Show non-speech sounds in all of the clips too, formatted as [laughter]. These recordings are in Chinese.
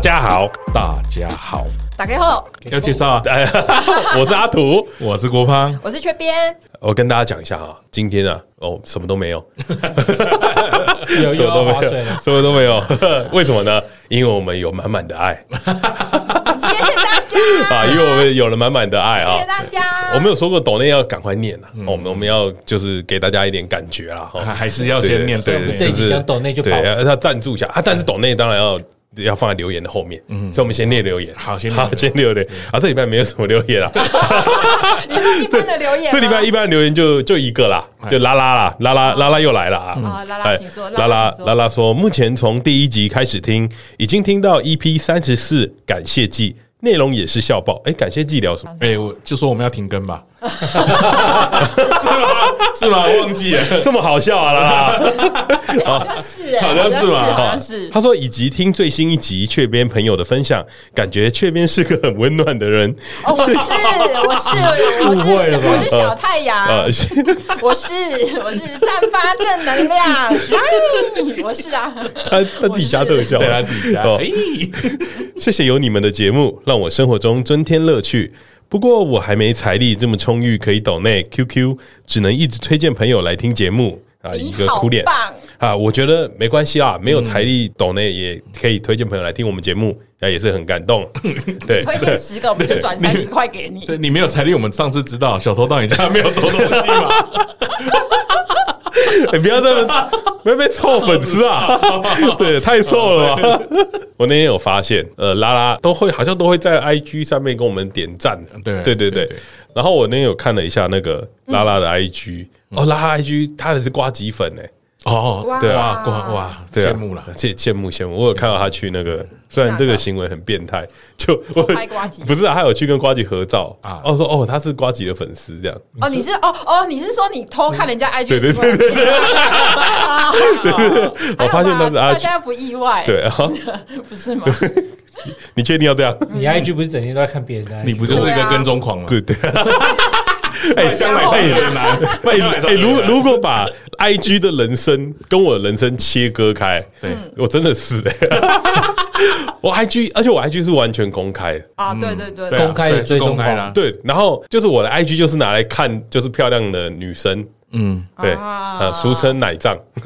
家好，大家好，打开后要介绍啊！[laughs] 我是阿图，我是郭胖，我是缺边。我跟大家讲一下哈，今天啊，哦，什么都没有，[laughs] 有什么都没有，水什么都没有。为什么呢？因为我们有满满的爱。谢谢大家 [laughs] 啊！因为我们有了满满的爱啊！谢谢大家。我们有说过，抖内要赶快念啊！我们我们要就是给大家一点感觉啊！还是要先念，对，就是讲抖内就对，要赞助一下啊！但是抖内当然要。要放在留言的后面，嗯，所以我们先念留言。好，先好，先留言。啊，这礼拜没有什么留言啊。[laughs] 你说一般的留言，这礼拜一般的留言就就一个啦，就拉拉啦，拉拉拉拉又来了啊。好，拉拉，请说。拉拉拉拉说，目前从第一集开始听，已经听到 EP 三十四，感谢祭。内容也是笑爆，哎，感谢祭聊什么？哎，我就说我们要停更吧，是吗？是吗？忘记了，这么好笑啊啦！[laughs] 好像是，好像是嘛，好像是。他说，以及听最新一集雀边朋友的分享，感觉雀边是个很温暖的人。哦，我是，[laughs] 我是，我是，我是小太阳。[laughs] 我是，我是散发正能量。我是啊，他他自己加特效，对他自己加。哎，谢谢有你们的节目，让我生活中增添乐趣。不过我还没财力这么充裕，可以抖内 QQ，只能一直推荐朋友来听节目啊。一个哭脸啊，我觉得没关系啦，没有财力抖内也可以推荐朋友来听我们节目，啊，也是很感动。[laughs] 对，推荐十个我们就转三十块给你。对，你没有财力，我们上次知道小偷到你家没有偷东西吗？[laughs] 你不要这么，不要被臭 [laughs] 粉丝啊！[laughs] 对，太臭了吧。[laughs] 我那天有发现，呃，拉拉都会好像都会在 IG 上面跟我们点赞。对，对，对，对。然后我那天有看了一下那个拉拉的 IG，哦，拉拉 IG 他的是瓜几粉哎。哦，对啊，哇，羡慕了，羡羡慕羡慕。我有看到他去那个，虽然这个行为很变态，就我拍呱吉，不是啊，他有去跟瓜吉合照啊。哦，说哦，他是瓜吉的粉丝这样。哦，你是哦哦，你是说你偷看人家 IG？对对对对对。[laughs] 我发现他是大家不意外，对啊，[laughs] 不是吗？[laughs] 你确定要这样？你 IG 不是整天都在看别人的？你不就是一个跟踪狂吗？对对。哎，香奶太难。哎，如如果把 I G 的人生跟我的人生切割开，对。我真的是。哎，[laughs] 我 I G，而且我 I G 是完全公开。啊，对对对，公开的最公开了。对，然后就是我的 I G 就是拿来看，就是漂亮的女生，嗯，对啊，俗称奶账，[laughs]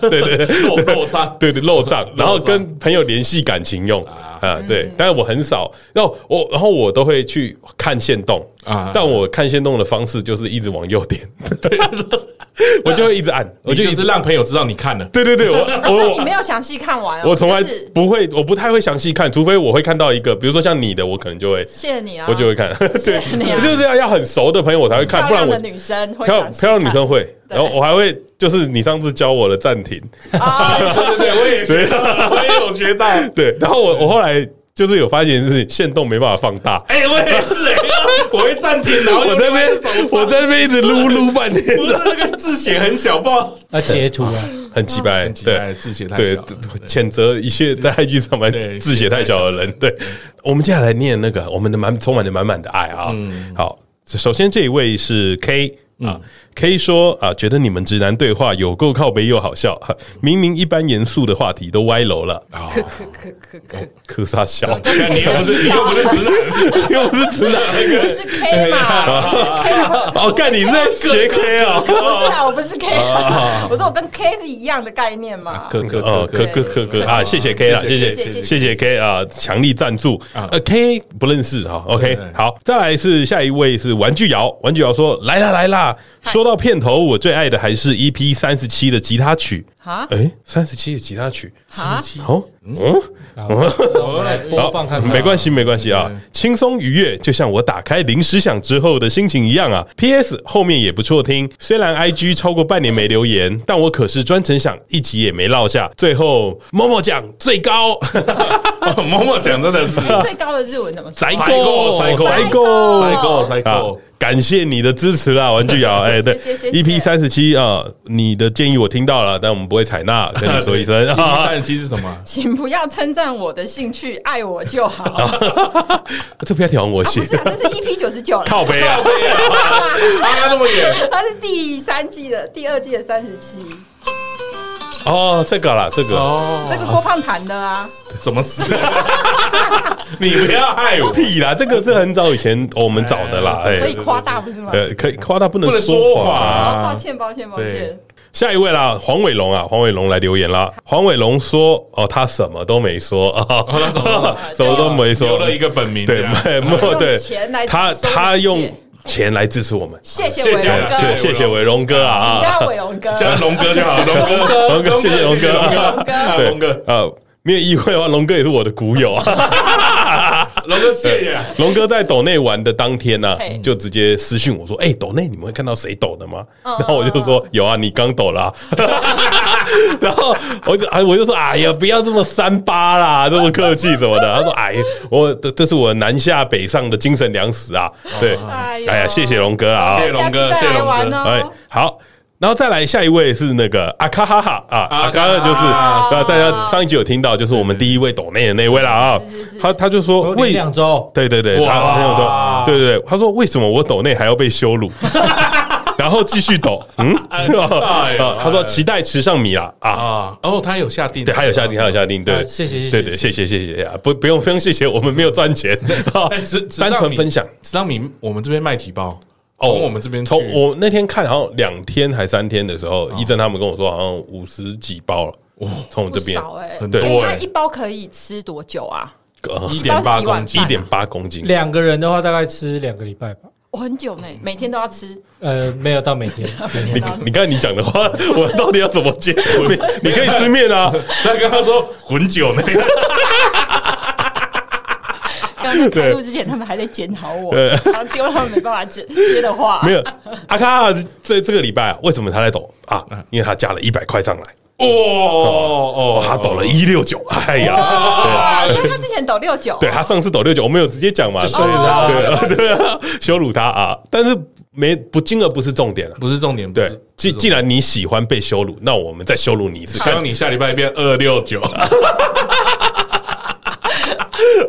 对 [laughs] 对对，肉肉账，对对肉账，然后跟朋友联系感情用。啊，对，但是我很少，然后我，然后我都会去看线动啊，但我看线动的方式就是一直往右点，[laughs] 对，[laughs] 我就会一直按，我就一直让朋友知道你看了，对对对，我 [laughs] 我你没有详细看完，我从来不会，我不太会详细看，除非我会看到一个，比如说像你的，我可能就会，谢谢你啊，我就会看，谢谢你啊，就是要要很熟的朋友我才会看，不然我女生漂漂亮女生会，然后我还会就是你上次教我的暂停。[laughs] 啊，对对对，我也学到，[laughs] 我也有学到，对，然后我我后来。就是有发现是限动没办法放大，哎，我也是哎，[laughs] 我会暂停，然后我在那边，我在那边一直撸撸半天，不是那个字写很小，不好。啊，截图啊，很奇怪，对，字写太小，对，谴责一切在 IG 上面字写太小的人。对，我们接下来念那个我们的满充满着满满的爱啊，好，首先这一位是 K。啊，可以说啊，觉得你们直男对话有够靠背又好笑，[laughs] 明明一般严肃的话题都歪楼了。可可可可可可撒笑？[laughs] 你又不是你又不是直男，又不是直男，那个是 K 嘛？K [laughs] 哦，干你是在学 K 啊？不是啊，我不是 K，我说我跟 K 是一样的概念嘛。可可哦，可可可可啊，谢谢 K 啦，谢谢谢谢 K 啊，强力赞助。呃，K 不认识哈，OK，好，再来是下一位是玩具瑶，玩具瑶说来啦来啦。说到到片头，我最爱的还是 EP 三十七的吉他曲。啊！哎，三十七的吉他曲，三十七，哦，嗯，我来播放看看，没关系，没关系啊，轻松愉悦，就像我打开临时响之后的心情一样啊。PS 后面也不错听，虽然 IG 超过半年没留言，但我可是专程想一集也没落下。最后某某奖最高，[laughs] 某某奖真的是。[laughs] 最高的日文怎么？宰高，宰高，宰高，宰高，宰高。感谢你的支持啦，玩具瑶，哎，对，EP 三十七啊，你的建议我听到了，但我们不会采纳，[laughs] 跟你说一声。[laughs] 三十七是什么？请不要称赞我的兴趣，爱我就好。[laughs] 这不要挑我写，不是，这是 EP 九十九了，靠北啊，差那么远，它是第三季的第二季的三十七。哦，这个啦，这个哦，这个郭胖弹的啊，怎么死？你不要害我屁啦！这个是很早以前我们找的啦，可以夸大不是吗？呃，可以夸大，不能说谎。抱歉，抱歉，抱歉。下一位啦，黄伟龙啊，黄伟龙来留言啦。黄伟龙说：“哦，他什么都没说。啊，他什么 [laughs] 什么都没说，留了一个本名，对，没对，他他用。”钱来支持我们，谢谢伟龙哥，谢谢伟龙哥。啊！叫伟龙哥，叫龙哥就好，[laughs] 龙哥，龙哥，谢谢龙哥，对，龙哥。啊，没有意外的话，龙哥也是我的股友啊。[laughs] 龙哥，谢谢龙哥在抖内玩的当天呢，就直接私信我说：“哎，抖内你们会看到谁抖的吗？” [laughs] 然后我就说：“有啊，你刚抖了。[laughs] ”然后我就啊，我就说：“哎呀，不要这么三八啦，这么客气什么的。[laughs] ”他说：“哎，我这是我南下北上的精神粮食啊。”对，哎呀，谢谢龙哥啊，谢谢龙哥，谢谢龙哥。哎，好。然后再来下一位是那个阿卡哈哈啊，阿卡哈就是啊，大家上一集有听到，就是我们第一位抖内的那位了啊。他他就说，为两周，对对对，他朋友都对对对，他说为什么我抖内还要被羞辱？[laughs] 然后继续抖，嗯，[laughs] 他说期待池上米了啊。哦，他有下定，对，他有下定，他有下定，对，谢谢，对对，谢谢。谢谢，不不用不用谢谢，我们没有赚钱，[laughs] 单纯分享，池上米，我们这边卖提包。从我们这边，从我那天看，好像两天还三天的时候，一正他们跟我说，好像五十几包了。哇，从我这边少哎，很多哎。一包可以吃多久啊？一点八公斤，一点八公斤。两个人的话，大概吃两个礼拜吧。我很久呢，每天都要吃。呃，没有到每天。[laughs] 你你刚才你讲的话，我到底要怎么接？你你可以吃面啊。他刚刚说很久呢。刚开录之前，他们还在检讨我，然后丢了他们没办法接 [laughs] 接的话。没有阿卡，这这个礼拜啊，为什么他在抖啊？因为他加了一百块上来。哦哦，他抖了一六九。哎呀，对，所以他之前抖六九，对他上次抖六九，我没有直接讲嘛，所以他，对 [laughs] 对，羞辱他啊！但是没不金额不是重点了，不是重点。对，既既然你喜欢被羞辱，那我们再羞辱你一次，希望你下礼拜变二六九。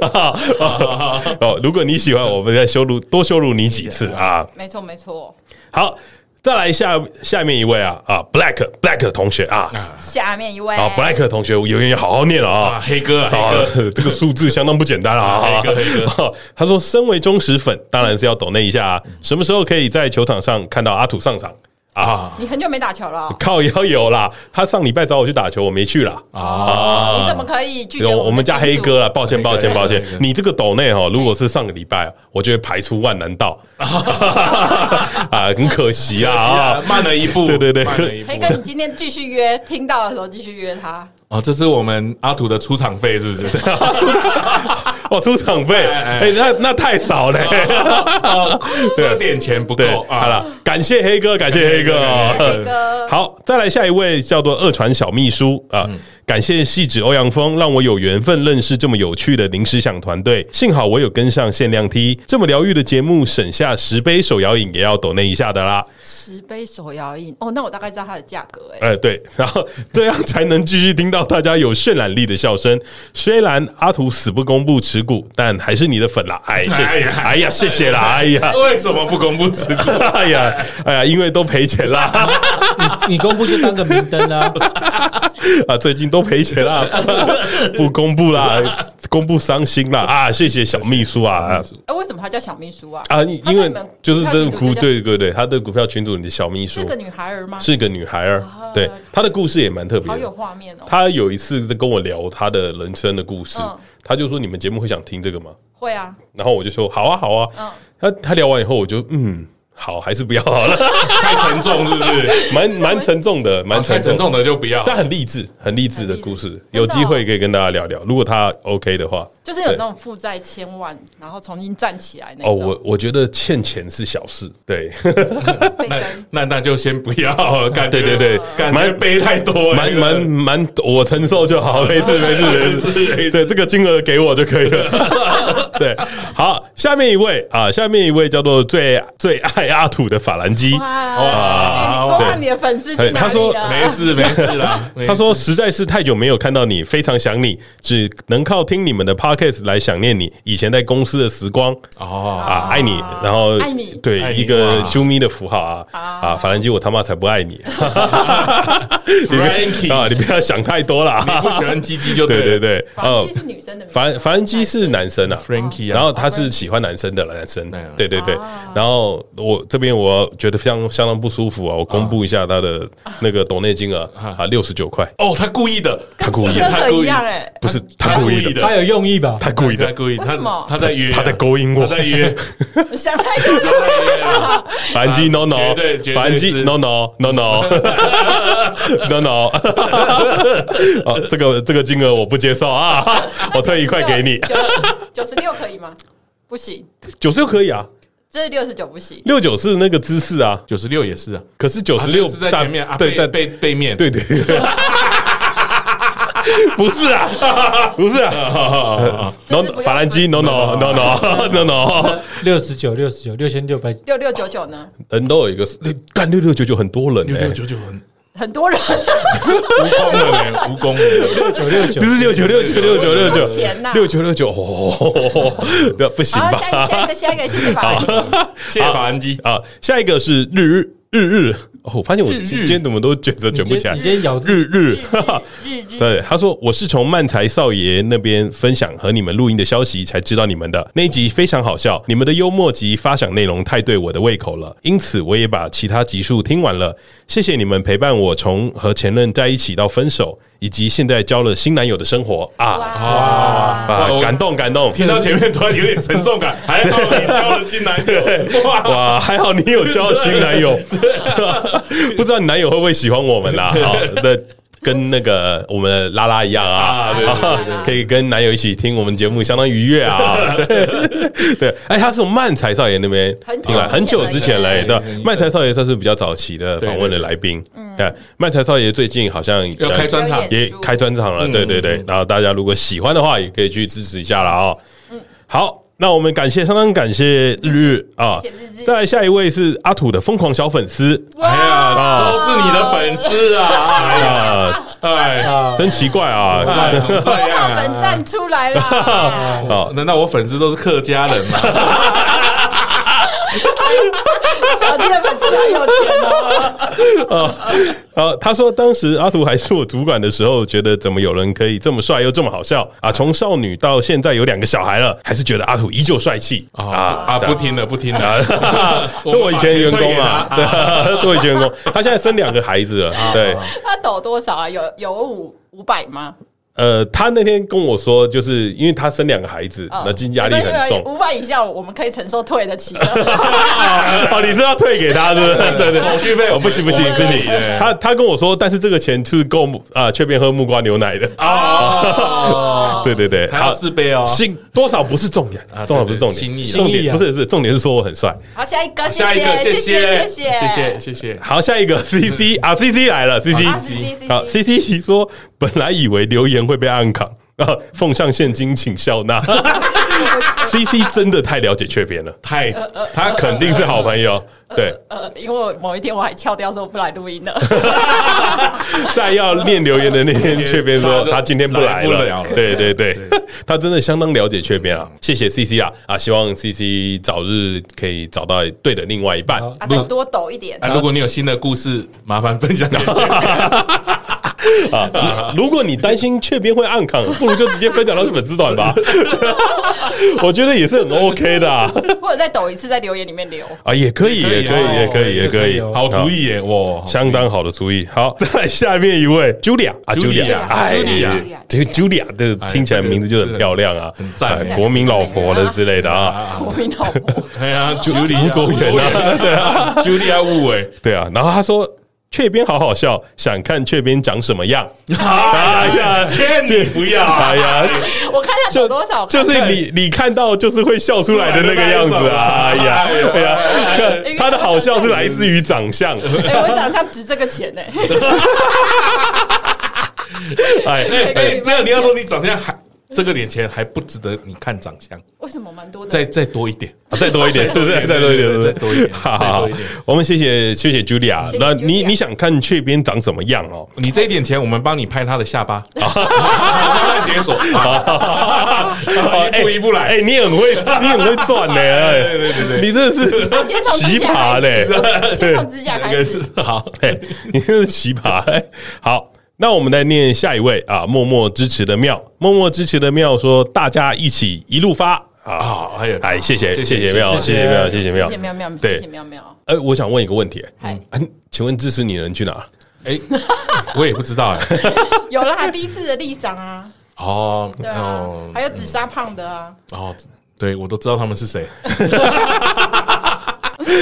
[laughs] 哦，如果你喜欢，我们再羞辱多羞辱你几次啊！没错，没错。好，再来下下面一位啊啊，Black Black 的同学啊，下面一位。啊，Black 的同学，有人要好好念了啊，黑哥，黑哥，这个数字相当不简单啊，黑哥，黑哥，[laughs] 他说，身为忠实粉，当然是要抖那一下啊，什么时候可以在球场上看到阿土上场？啊！你很久没打球了，靠腰有啦。他上礼拜找我去打球，我没去了啊！你怎么可以拒绝我们家黑哥了？抱歉，抱歉，抱歉。你这个抖内哈，如果是上个礼拜，我就会排除万难道 [laughs] 啊，很可惜啊，慢了一步。对对对，黑哥，你今天继续约，听到的时候继续约他。哦，这是我们阿土的出场费，是不是？[laughs] [laughs] 我出场费，哎，那那太少了，这点钱不够。好了，感谢黑哥，感谢黑哥。黑哥，好，再来下一位，叫做二传小秘书啊。感谢细致欧阳锋，让我有缘分认识这么有趣的临时想团队。幸好我有跟上限量 T，这么疗愈的节目，省下十杯手摇饮也要抖那一下的啦。十杯手摇饮，哦，那我大概知道它的价格哎。哎，对，然后这样才能继续听到大家有渲染力的笑声。虽然阿图死不公布持股，但还是你的粉啦。哎，谢谢，哎呀，谢谢啦，哎呀，为什么不公布持股？[laughs] 哎呀，哎呀，因为都赔钱啦。[laughs] 你你公布就当个明灯啊。[laughs] 啊，最近都赔钱啦，不公布啦，公布伤心啦啊！谢谢小秘书啊！哎，为什么他叫小秘书啊？啊，因为就是真的哭，对对对，他的股票群组里的小秘书是个女孩儿吗？是个女孩儿，对，她的故事也蛮特别，好有画面哦。她有一次在跟我聊她的人生的故事，她就说：“你们节目会想听这个吗？”会啊。然后我就说：“好啊，好啊。”嗯。他他聊完以后，我就嗯。好，还是不要好了，[laughs] 太沉重是不是？[laughs] 蛮蛮沉重的，蛮沉沉重的就不要。但很励志，很励志的故事，有机会可以跟大家聊聊。如果他 OK 的话，就是有那种负债千万，然后重新站起来那种。哦，我我觉得欠钱是小事，对。[laughs] 那那那就先不要，干对对对，感觉背太多，蛮蛮蛮，我承受就好，没事没事没事。对，这个金额给我就可以了。对，好，下面一位啊，下面一位叫做最最爱。阿土的法兰基。哇，多让你的粉丝去他说没事没事啦。[laughs] 他说实在是太久没有看到你，非常想你，只能靠听你们的 podcast 来想念你以前在公司的时光。哦啊，爱你，然后爱你，对一个啾咪的符号啊啊，法兰基，我他妈才不爱你。[laughs] Frankie 啊，你不要想太多了。你不喜欢鸡鸡就对对对。哦，是女生的，法法兰基是男生啊，Frankie 啊，然后他是喜欢男生的男生，对对对。然后我这边我觉得非常相当不舒服啊，我公布一下他的那个抖内金额啊，六十九块。哦，他故意的，他故意的，他故意的，不是他故意的，他有用意吧？他故意的，故意，他他在约，他在勾引我，在约，想太多了。法兰基 no no，对，反击 no no no no no no。[laughs] [laughs] 哦，这个这个金额我不接受啊，[laughs] 我退一块给你。九十六可以吗？不行，九十六可以啊。这是六十九不行，六九是那个姿势啊，九十六也是啊。可是九十六是在前面啊，对，在背背面，对对。[laughs] 不是啊，[laughs] 不是啊。no 法兰基，no no no no no no。六十九，六十九，六千六百，六六九九呢？人都有一个，干六六九九很多人，六六九九很。很多人，无功的嘞，无功的。六九六九，不是六九六九六九六九，钱呐，六九六九，哦，不行吧？下一个，下一个，谢谢法兰基，谢谢法兰基。啊，下一个是日日日日。哦，我发现我今天怎么都卷着卷不起来。你今天咬日日，对，他说我是从漫才少爷那边分享和你们录音的消息才知道你们的。那一集非常好笑，你们的幽默及发想内容太对我的胃口了，因此我也把其他集数听完了。谢谢你们陪伴我从和前任在一起到分手，以及现在交了新男友的生活啊啊！感动感动，听到前面突然有点沉重感，还好你交了新男友，[laughs] 哇，还好你有交新男友。[laughs] 不知道你男友会不会喜欢我们啦？好，[laughs] 那跟那个我们的拉拉一样啊，[laughs] 可以跟男友一起听我们节目，相当愉悦啊。[laughs] 对，哎，他是从漫才少爷那边听来，很久之前来的。漫才少爷算是比较早期的访问的来宾。对，漫才少爷最近好像要开专场，也开专场了。对对对，然后大家如果喜欢的话，也可以去支持一下了啊。好。那我们感谢，相当感谢日日啊！再来下一位是阿土的疯狂小粉丝，哎呀，都是你的粉丝啊！哎呀，哎，真奇怪啊！这样，粉站出来了。[laughs] 哦，难道我粉丝都是客家人吗？[laughs] 小弟的粉丝很有钱哦。[laughs] 呃，他说当时阿土还是我主管的时候，觉得怎么有人可以这么帅又这么好笑啊？从少女到现在有两个小孩了，还是觉得阿土依旧帅气啊啊！不听了不听了，[laughs] 做我以前员工啊，对，做我以前员工，他现在生两个孩子了，对。他抖多少啊？有有五五百吗？呃，他那天跟我说，就是因为他生两个孩子，那经济压力很重，五百以下我们可以承受，退得起。哦，你是要退给他，是不是？对对，手续费哦，不行不行不行。他他跟我说，但是这个钱是够啊，却变喝木瓜牛奶的啊。对对对，还有四杯哦，心多少不是重点，多少不是重点，重点不是是重点是说我很帅。好，下一个，下一个，谢谢谢谢谢谢谢谢。好，下一个 C C 啊，C C 来了，C C，好，C C 说。本来以为留言会被暗杠，奉上现金请笑纳。C C 真的太了解雀边了，太他肯定是好朋友。对，呃，因为某一天我还翘掉说不来录音了。[laughs] 在要念留言的那天，雀边说 [laughs] 他今天不来了。对对对，[laughs] 他真的相当了解雀边啊！谢谢 C C 啊啊！希望 C C 早日可以找到对的另外一半，再多抖一点。如果你有新的故事，麻烦分享给雀啊！如果你担心雀边会暗抗，不如就直接分享到粉丝团吧。[laughs] 我觉得也是很 OK 的，或者再抖一次，在留言里面留啊，也可以，也可以，也可以，也可以，好主意耶！哇，相当好的主意。好，再来下面一位 Julia 啊，Julia，哎呀，这个 Julia 这个听起来名字就很漂亮啊，很赞，国民老婆的之类的啊，[laughs] 国民老婆，哎呀，Julia 吴卓源啊，[laughs] 对啊，Julia 误会，对啊，然后他说。雀边好好笑，想看雀边长什么样？[laughs] 哎呀，劝你不要！[laughs] 哎呀，我看一下有多少，就是你你看到就是会笑出来的那个样子啊！哎呀，对呀，就他的好笑是来自于长相。哎，我长相值这个钱呢。哎哎，不要你要说你长相还。这个脸钱还不值得你看长相。为什么蛮多的？再再多一点，[laughs] [laughs] 再多一点，对不对？再多一点，再多一点，好好好。我们谢谢谢谢 Julia。那你你想看雀边长什么样哦？你这一点钱，我们帮你拍他的下巴，[laughs] 慢慢解锁。一步一步来。哎，你很会，你很会赚呢。对对对对，你真的是奇葩嘞。先从指甲开始。好，哎，你真是奇葩。好。那我们来念下一位啊，默默支持的妙，默默支持的妙说，大家一起一路发啊！哎呀，哎，谢谢谢谢妙，谢谢妙，谢谢妙，谢谢妙妙，对，谢谢妙妙。哎，我想问一个问题，哎，请问支持你的人去哪？哎，我也不知道哎。[laughs] 有了，还第一次的立赏啊！哦，对啊，还有紫砂胖的啊！哦，对，我都知道他们是谁。[laughs]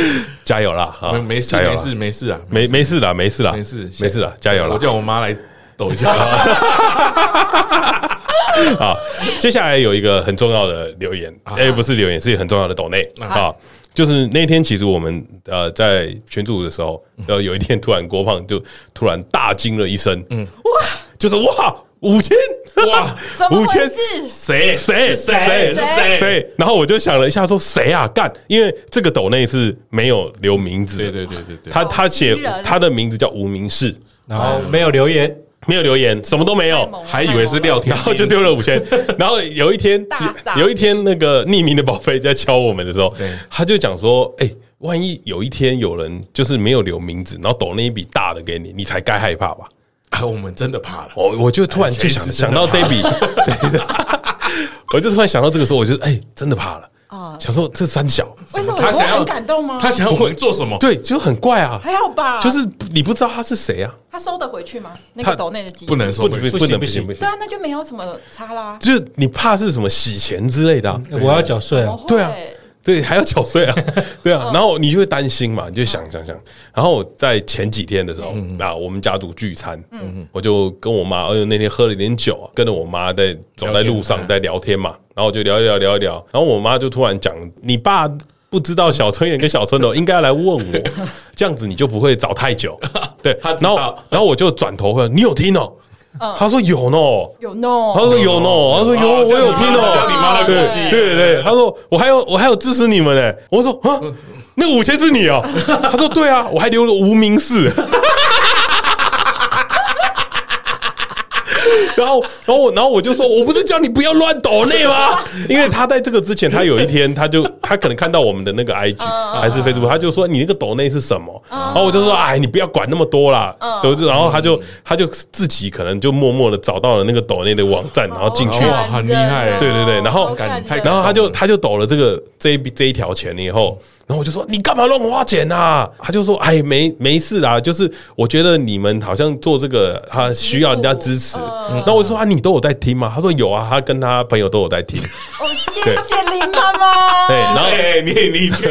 [laughs] 加油啦！没没事没事没事啊，没没事。啦，没事啦，没事没事啦，加油啦！我叫我妈来。抖一下，[laughs] [laughs] 好，接下来有一个很重要的留言，哎，不是留言，是很重要的抖内。啊，就是那天其实我们呃在群组的时候，呃有一天突然郭胖就突然大惊了一声，嗯，哇，就是哇五千。哇 [laughs] 五千。谁？谁？谁？谁？谁，然后我就想了一下说谁啊？干，因为这个抖内是没有留名字，对对对对对，他他写他的名字叫无名氏，然后没有留言。没有留言，什么都没有，还以为是廖天，然后就丢了五千。[laughs] 然后有一天，有一天那个匿名的宝贝在敲我们的时候，他就讲说：“哎，万一有一天有人就是没有留名字，然后抖那一笔大的给你，你才该害怕吧？”啊，我们真的怕了。我我就突然就想想到这一笔，[laughs] 我就突然想到这个时候，我就哎，真的怕了。啊！想说这三小，为什么他想要很感动吗？他想要我们做什么？对，就很怪啊。还好吧，就是你不知道他是谁啊。他收得回去吗？那个抖内的机不能收，不能不行不行。对啊，那就没有什么差啦。就是你怕是什么洗钱之类的，我要缴税啊。对啊，对，还要缴税啊。[laughs] 对啊，然后你就会担心嘛，你就想想想。然后在前几天的时候，那，我们家族聚餐，嗯，我就跟我妈，哎呦，那天喝了点酒，跟着我妈在走在路上在聊天嘛。然后我就聊一聊，聊一聊。然后我妈就突然讲：“你爸不知道小春妍跟小春斗 [laughs] 应该要来问我，这样子你就不会找太久。” [laughs] 对，然后然后我就转头问：“你有听哦？”他说：“有呢，有呢。”他说：“有呢。”他说：“有，我有听哦。”你妈的对对对，他说：“我还有我还有支持你们呢。”我说：“啊，那五千是你哦？”他说：“对啊，我还留了无名氏。” [laughs] 然后，然后我，然后我就说，我不是叫你不要乱抖内吗？因为他在这个之前，他有一天，他就他可能看到我们的那个 IG 还是 Facebook，他就说你那个抖内是什么？然后我就说，哎，你不要管那么多啦。就然后他就他就自己可能就默默的找到了那个抖内的网站，然后进去，哇，很厉害，对对对。然后，然后他就他就抖了这个这一这一条钱以后。然后我就说，你干嘛乱花钱呐？他就说，哎，没没事啦，就是我觉得你们好像做这个，他需要人家支持。然后我就说啊，你都有在听吗？他说有啊，他跟他朋友都有在听。哦，谢谢林妈妈。[laughs] [laughs] 对，然后你你去，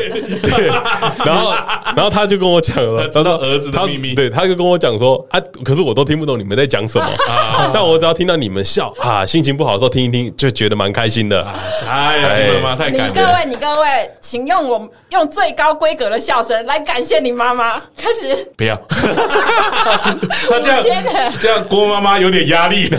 对，然后然后他就跟我讲了，[laughs] 他道儿子的秘密。对，他就跟我讲说啊，可是我都听不懂你们在讲什么啊，但我只要听到你们笑啊，心情不好的时候听一听，就觉得蛮开心的。哎呀，林妈妈太感人了。你各位，你各位，请用我用。最高规格的笑声来感谢你妈妈。开始，不要，[laughs] 那这样这样郭妈妈有点压力 [laughs]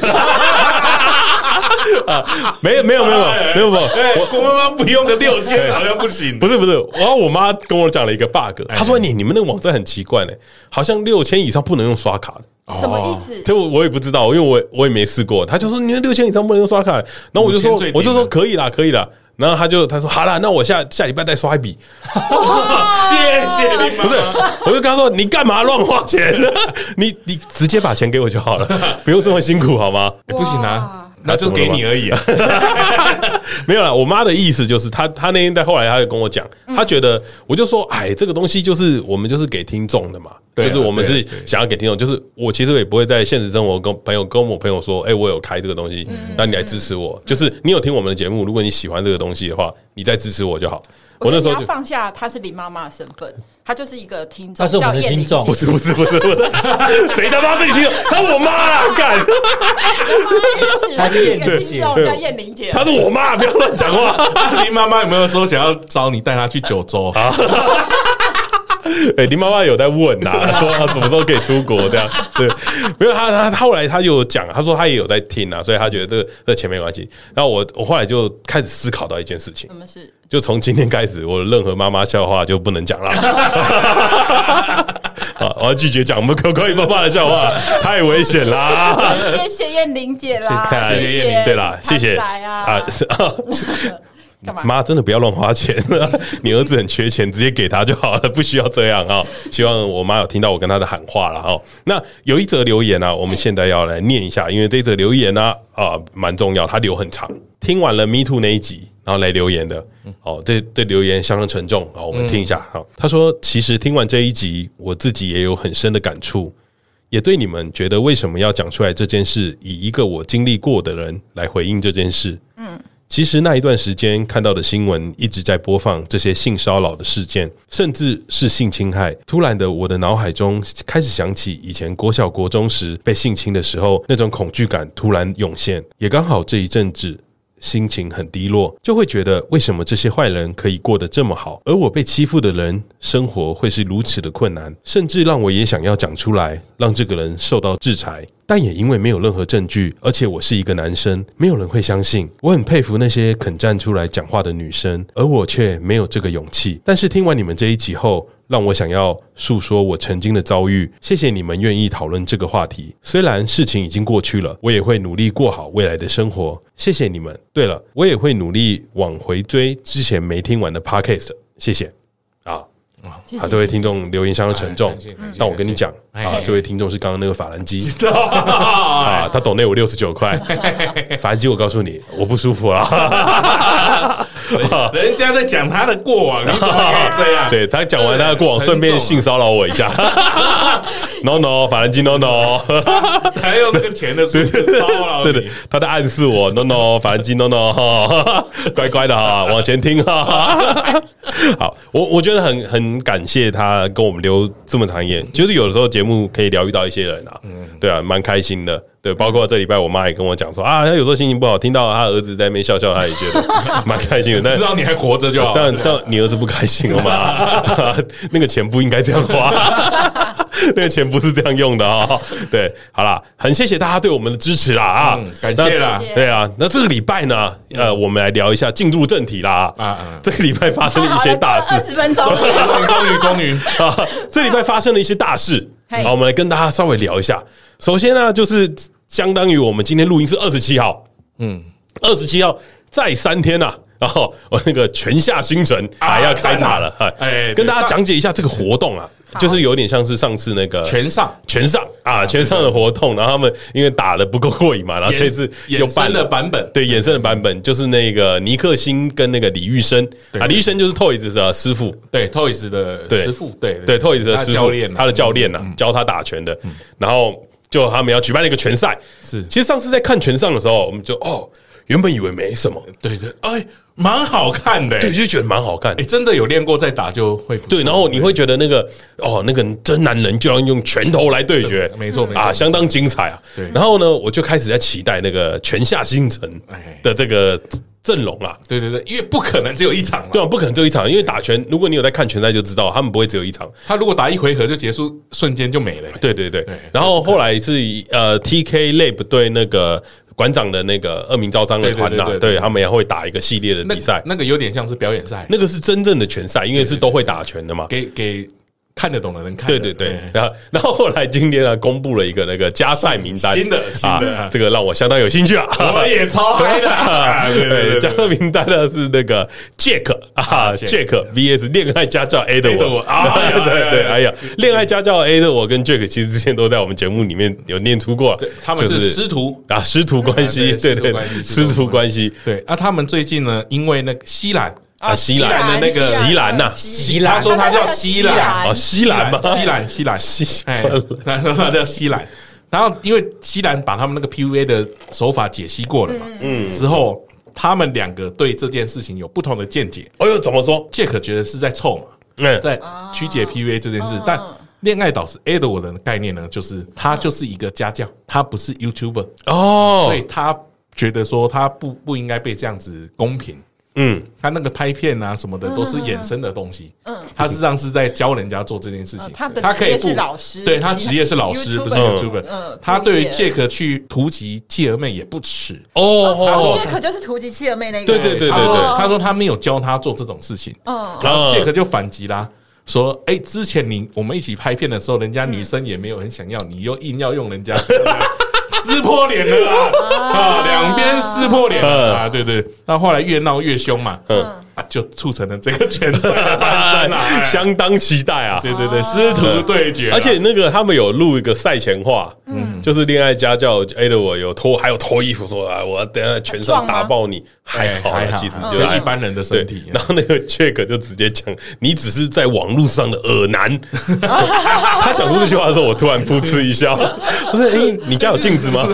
啊！没有没有没有没有没有，郭妈妈不用个六千 [laughs] 好像不行。不是不是，然后我妈跟我讲了一个 bug，她说你你们那个网站很奇怪呢，好像六千以上不能用刷卡的，什么意思？就我也不知道，因为我我也没试过。他就说你们六千以上不能用刷卡，然后我就说我就说可以啦可以啦。然后他就他说好了，那我下下礼拜再刷一笔。[laughs] 谢谢你们。不是，我就跟他说你干嘛乱花钱呢？[laughs] 你你直接把钱给我就好了，不用这么辛苦好吗？不行啊。那就给你而已啊，[laughs] 没有啦。我妈的意思就是，她她那天在后来，她就跟我讲，她觉得我就说，哎，这个东西就是我们就是给听众的嘛，就是我们是想要给听众，就是我其实也不会在现实生活跟朋友跟我朋友说，哎，我有开这个东西，那你来支持我，就是你有听我们的节目，如果你喜欢这个东西的话，你再支持我就好。我那时候就放下她是林妈妈的身份，他就是一个听众，他是我们的听众，不是不是不是不是，[laughs] 谁他妈是你听众？他是我妈啊！干，他是一个听众叫燕玲姐，他是我妈，不要乱讲话。[laughs] 林妈妈有没有说想要找你带她去九州啊？[laughs] 哎，林妈妈有在问呐，说他什么时候可以出国这样？对，没有他他后来他有讲，他说他也有在听啊，所以他觉得这个这钱没关系。然后我我后来就开始思考到一件事情，什么事？就从今天开始，我任何妈妈笑话就不能讲了。[laughs] 啊，我要拒绝讲我们可可以妈妈的笑话，太危险啦！谢谢燕玲姐啦，谢谢，对啦，谢谢啊。[laughs] 妈，真的不要乱花钱，[laughs] 你儿子很缺钱，直接给他就好了，不需要这样啊！希望我妈有听到我跟她的喊话了哈。那有一则留言啊，我们现在要来念一下，因为这则留言呢啊蛮重要，它留很长。听完了 Me Too 那一集，然后来留言的，哦，这这留言相当沉重啊，我们听一下哈。他说：“其实听完这一集，我自己也有很深的感触，也对你们觉得为什么要讲出来这件事，以一个我经历过的人来回应这件事。”嗯。其实那一段时间看到的新闻一直在播放这些性骚扰的事件，甚至是性侵害。突然的，我的脑海中开始想起以前国小国中时被性侵的时候，那种恐惧感突然涌现。也刚好这一阵子。心情很低落，就会觉得为什么这些坏人可以过得这么好，而我被欺负的人生活会是如此的困难，甚至让我也想要讲出来，让这个人受到制裁。但也因为没有任何证据，而且我是一个男生，没有人会相信。我很佩服那些肯站出来讲话的女生，而我却没有这个勇气。但是听完你们这一集后，让我想要诉说我曾经的遭遇。谢谢你们愿意讨论这个话题。虽然事情已经过去了，我也会努力过好未来的生活。谢谢你们。对了，我也会努力往回追之前没听完的 podcast。谢谢。啊。啊，这位听众留言相当沉重，但我跟你讲啊，这位听众是刚刚那个法兰基 [laughs] 啊，他懂那我六十九块，[laughs] 法兰基，我告诉你，我不舒服啊。[laughs] 人家在讲他的过往，你怎么可以这样？对，他讲完他的过往，顺便性骚扰我一下。No no，法兰基 No no，还用那个钱的事情骚扰？对对，他在暗示我 No no，法兰基 No no，哈，乖乖的哈，往前听哈。好，我我觉得很很感谢他跟我们留这么长眼，就是有的时候节目可以疗愈到一些人啊，对啊，蛮开心的。对，包括这礼拜我妈也跟我讲说啊，她有时候心情不好，听到她儿子在那边笑笑，她也觉得 [laughs] 蛮开心的。但知道你还活着就好。但但你儿子不开心了吗？[laughs] 那个钱不应该这样花，[laughs] 那个钱不是这样用的啊。[laughs] 对，好了，很谢谢大家对我们的支持啦啊，感谢啦。对啊，那这个礼拜呢，呃，我们来聊一下，进入正题啦。啊。[laughs] 这个礼拜发生了一些大事，二十分钟，终于终于啊，这礼拜发生了一些大事，好，我们来跟大家稍微聊一下。首先呢，就是相当于我们今天录音是二十七号，嗯，二十七号再三天呐，然后我那个泉下星辰还要开打了，哎，跟大家讲解一下这个活动啊，就是有点像是上次那个全上。全上啊全上的活动，然后他们因为打的不够过瘾嘛，然后这次有搬了版本，对，衍生的版本就是那个尼克星跟那个李玉生。啊，李玉生就是 Toys 的师傅，对，Toys 的师傅，对对，Toys 的师傅，他的教练呐，教他打拳的，然后。就他们要举办那个拳赛，是。其实上次在看拳上的时候，我们就哦，原本以为没什么，对对，哎，蛮好看的，对，就觉得蛮好看。哎，真的有练过再打就会。对，然后你会觉得那个哦，那个真男人就要用拳头来对决，没错，啊，相当精彩啊。对。然后呢，我就开始在期待那个拳下星辰的这个。阵容啊，对对对，因为不可能只有一场嘛，对啊，不可能只有一场，因为打拳，如果你有在看拳赛就知道，他们不会只有一场，他如果打一回合就结束，瞬间就没了。对对对，然后后来是呃，TK Lab 对那个馆长的那个恶名昭彰的团呐，对他们也会打一个系列的比赛，那个有点像是表演赛，那个是真正的拳赛，因为是都会打拳的嘛，给给。看得懂的人看，对对对，然后然后后来今天呢，公布了一个那个加赛名单，新的新的，这个让我相当有兴趣啊，我也超嗨的，[laughs] 对加赛名单呢是那个 Jack 啊，Jack VS 恋爱家教 A 的我。[laughs] 啊，对对，哎呀，恋爱家教 A 的我跟 Jack 其实之前都在我们节目里面有念出过，他们是师徒。啊，师徒关系，[laughs] 对对，师徒关系，对，那他们最近呢，因为那个西兰。啊，西兰的那个西兰呐，西兰，他说他叫西兰，哦，西兰嘛，西兰，西兰，西，他说他叫西兰。然后因为西兰把他们那个 PUA 的手法解析过了嘛，嗯，之后他们两个对这件事情有不同的见解。哎呦，怎么说？Jack 觉得是在凑嘛，在曲解 PUA 这件事。但恋爱导师 Edward 的概念呢，就是他就是一个家教，他不是 YouTuber 哦，所以他觉得说他不不应该被这样子公平。嗯，他那个拍片啊什么的都是衍生的东西。嗯，他实际上是在教人家做这件事情。他的职业是老师，对他职业是老师，不是 YouTuber。嗯，他对于 Jack 去突击契儿妹也不耻。哦，他说 Jack 就是突击契儿妹那个。对对对对对，他说他没有教他做这种事情。嗯，然后 Jack 就反击啦。说，哎，之前你我们一起拍片的时候，人家女生也没有很想要，你又硬要用人家，撕破脸了 [laughs] 啊！两边撕破脸啊！对对，那后来越闹越凶嘛，嗯。[laughs] 就促成了这个拳赛的诞生啊，[laughs] 相当期待啊！对对对，师徒对决，而且那个他们有录一个赛前话，嗯，就是恋爱家教 Edward 有脱还有脱衣服说啊，我等下拳上打爆你，还好，其实就一般人的身体。然后那个 Jack 就直接讲，你只是在网络上的恶男。[laughs] 他讲出这句话的时候，我突然噗嗤一笑，不是，哎，你家有镜子吗？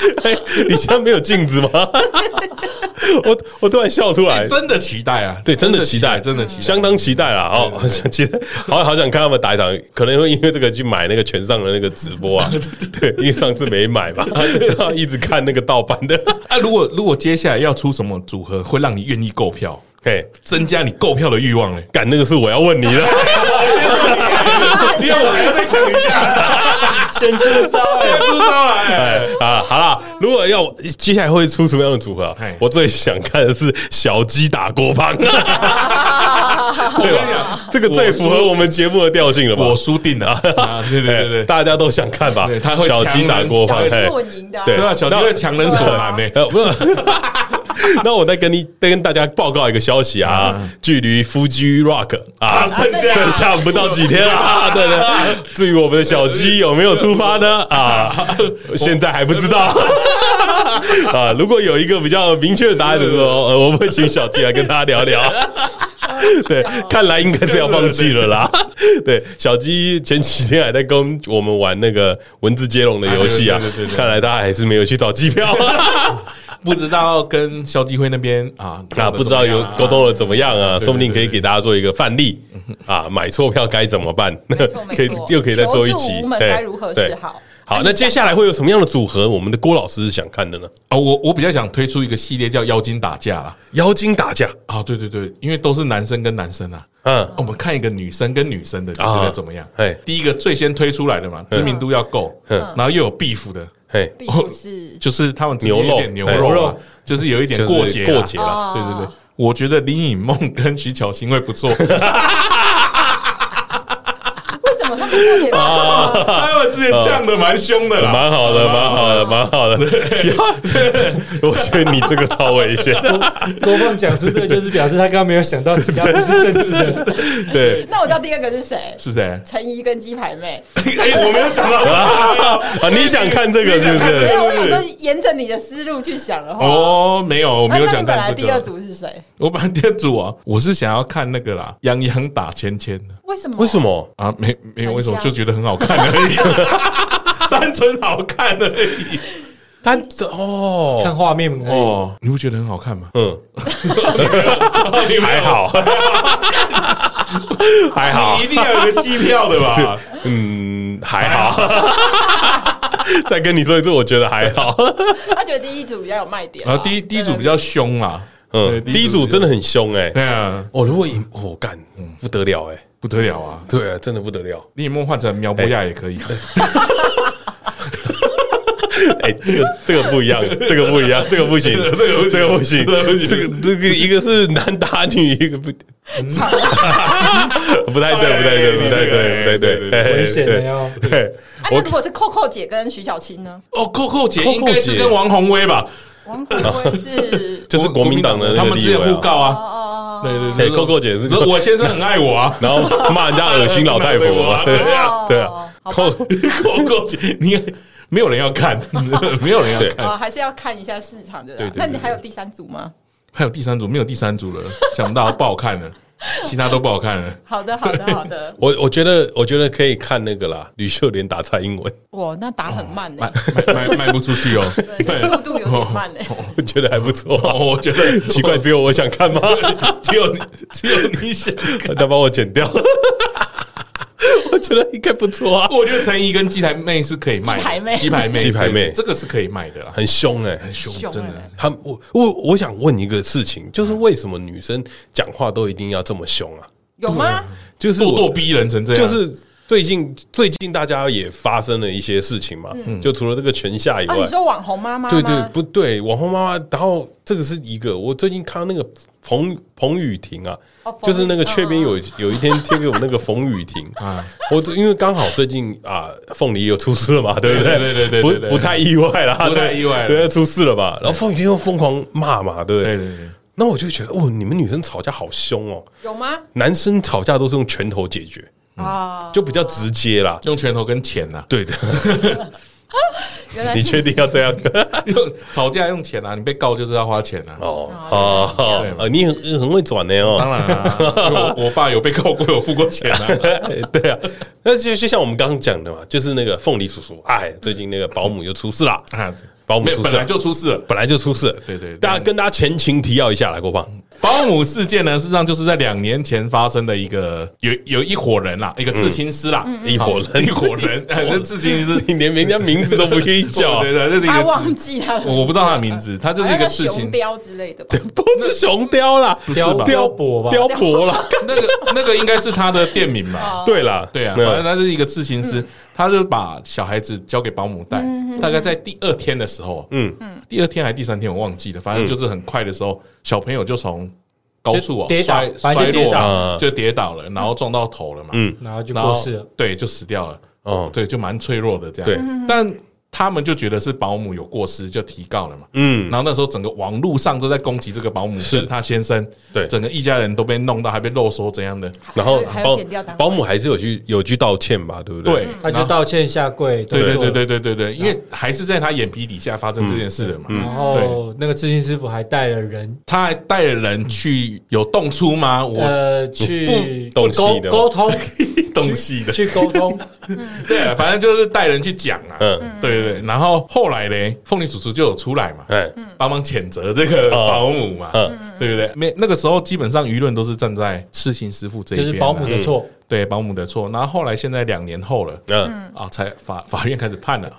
[laughs] 哎，你家没有镜子吗？[laughs] 我我突然笑出来，真的期待啊！对，真的期待，真的期待，相当期待啦。哦，期待，好好想看他们打一场，可能会因为这个去买那个全上的那个直播啊。[laughs] 对，因为上次没买嘛，然后一直看那个盗版的。啊，如果如果接下来要出什么组合，会让你愿意购票，嘿，增加你购票的欲望嘞？敢，那个是我要问你的，因为我还要再想一下，[laughs] 先出招，出招来，啊，好了。如果要接下来会出什么样的组合？我最想看的是小鸡打郭胖。[laughs] 对吧？这个最符合我们节目的调性了吧？我输定了。[laughs] 对对对对，大家都想看吧？他会小鸡打郭胖，对吧？小鸡会强人所难呢。不是。[laughs] 那我再跟你再跟大家报告一个消息啊，距离 Fuji Rock 啊剩下不到几天啊。[laughs] 对对。至于我们的小鸡有没有出发呢？啊，现在还不知道。[laughs] 啊，如果有一个比较明确的答案的时候，呃，我们会请小鸡来跟大家聊聊。对，看来应该是要放弃了啦。对，小鸡前几天还在跟我们玩那个文字接龙的游戏啊，看来他还是没有去找机票。[laughs] 不知道跟肖基辉那边啊，那，不知道有沟通的怎么样啊？说不定可以给大家做一个范例啊，买错票该怎么办？[laughs] 可以又可以再做一期，该如何是好？好，那接下来会有什么样的组合？我们的郭老师是想看的呢？啊，我我比较想推出一个系列叫妖精打架啦。妖精打架啊，对对对，因为都是男生跟男生啊。嗯，我们看一个女生跟女生的，你觉得怎么样？哎，第一个最先推出来的嘛，知名度要够，嗯，然后又有 beef 的，嘿，是就是他们牛肉牛肉，就是有一点过节过节了。对对对，我觉得林颖梦跟徐巧芯会不错。[laughs] 啊！他们之前呛的蛮凶的啦，蛮好的，蛮好的，蛮好的。[laughs] 我觉得你这个超危险。[laughs] 郭胖讲出这个，就是表示他刚刚没有想到其他不是政治的。[laughs] 对，那我知道第二个是谁？是谁？陈怡跟鸡排妹。哎，我没有讲到啊！你想看这个是不是？没有，我有时候沿着你的思路去想的话。哦，没有，我没有想看这个。第二组是谁？我本来第二组啊，我是想要看那个啦，杨洋打芊芊的。为什么？为什么啊？没没有为什么？就觉得很好看而已，[laughs] 单纯好看而已。单哦，看画面哦，你不觉得很好看吗？嗯，[laughs] 还好，还好，一定要有个戏票的吧？嗯，还好。[laughs] 再跟你说一次，我觉得还好。他觉得第一组比较有卖点，然后第一第一组比较凶啊。嗯，第一组真的很凶哎。对啊，哦，如果赢，我干，不得了哎。不得了啊！对啊，真的不得了。李梦换成苗博亚也可以。哎，[laughs] 这个这个不一样，这个不一样，这个不行，这个这个不行，这个这个一个是男打女，一个不，[laughs] 不太对，不太对，不太对，不太对，危险的哟。对，那如果是 Coco 姐跟徐小青呢？哦，Coco 姐应该是跟王宏威吧？王宏威是 [laughs] 就是国民党的，他们之间互告啊。对对对，Coco 姐是我先生很爱我啊，[laughs] 然后骂人家恶心老太婆，[laughs] 对啊，对啊，Coco 姐，[laughs] 你没有人要看，没有人要看，还是要看一下市场的。对，那你还有第三组吗？还有第三组？没有第三组了，想不到不好看了。[laughs] 其他都不好看了。好的，好的，[laughs] 好的。我我觉得，我觉得可以看那个啦，吕秀莲打蔡英文。哇，那打很慢呢，卖卖卖不出去哦，[laughs] 速度有点慢呢。我觉得还不错，我觉得奇怪，只有我想看吗？只有你，只有你想看，他把我剪掉。觉得应该不错啊。我觉得陈怡跟鸡排妹是可以卖，鸡排妹，鸡排妹，鸡排妹，这个是可以卖的啦，很凶哎，很凶，真的。他我我我想问一个事情，就是为什么女生讲话都一定要这么凶啊？有吗？就是咄咄逼人成这样，就是。最近最近大家也发生了一些事情嘛，就除了这个泉夏以外，你说网红妈妈？对对不对？网红妈妈，然后这个是一个，我最近看到那个冯冯雨婷啊，就是那个雀边有有一天贴给我那个冯雨婷 [laughs] 啊，我因为刚好最近啊，凤梨又出事了嘛，对不对？对对对，不不太意外了，不太意外，对，出事了吧？然后凤雨婷又疯狂骂嘛，对不对？对对对。那我就觉得，哦，你们女生吵架好凶哦，有吗？男生吵架都是用拳头解决。啊，就比较直接啦，用拳头跟钱呐，对的。[laughs] 你确定要这样？[laughs] 用吵架用钱啊？你被告就是要花钱啊？哦哦，你很很会转的哦。当然了，我爸有被告过，有付过钱啊。[laughs] 对啊，那就就像我们刚刚讲的嘛，就是那个凤梨叔叔，哎，最近那个保姆又出事了。保姆出事，本来就出事了，本来就出事。对对，大家跟大家前情提要一下来，郭胖。保姆事件呢，事实上就是在两年前发生的一个有有一伙人啦，一个刺青师啦，一伙人，一伙人，那刺青师你连人家名字都不愿意叫，[laughs] 对对，这是一个忘记他，我不知道他的名字，他就是一个刺青雕之类的，[laughs] 不是熊雕啦，雕雕伯吧，雕伯啦，那个那个应该是他的店名吧？对啦，对啊，反正他是一个刺青师，他就把小孩子交给保姆带，大概在第二天的时候，嗯嗯，第二天还是第三天我忘记了，反正就是很快的时候，小朋友就从。高处啊，摔摔落，就跌倒了，然后撞到头了嘛，嗯，然后就过世了，对，就死掉了，哦，对，就蛮脆弱的这样，对，但。他们就觉得是保姆有过失，就提告了嘛。嗯，然后那时候整个网络上都在攻击这个保姆是他先生，对，整个一家人都被弄到，还被肉搜怎样的。然后保保姆还是有去有去道歉吧，对不对？对，他就道歉下跪。对对对对对对对，因为还是在他眼皮底下发生这件事的嘛。然后那个刺青师傅还带了人，他还带了人去有动粗吗？我呃去沟沟通。[laughs] 东西的去沟通，对啊，反正就是带人去讲啊，嗯，对对对，然后后来呢，凤梨叔叔就有出来嘛，嗯，帮忙谴责这个保姆嘛，嗯，对不对？没那个时候基本上舆论都是站在刺青师傅这一边，就是保姆的错。对保姆的错，然后后来现在两年后了，嗯。啊，才法法院开始判了，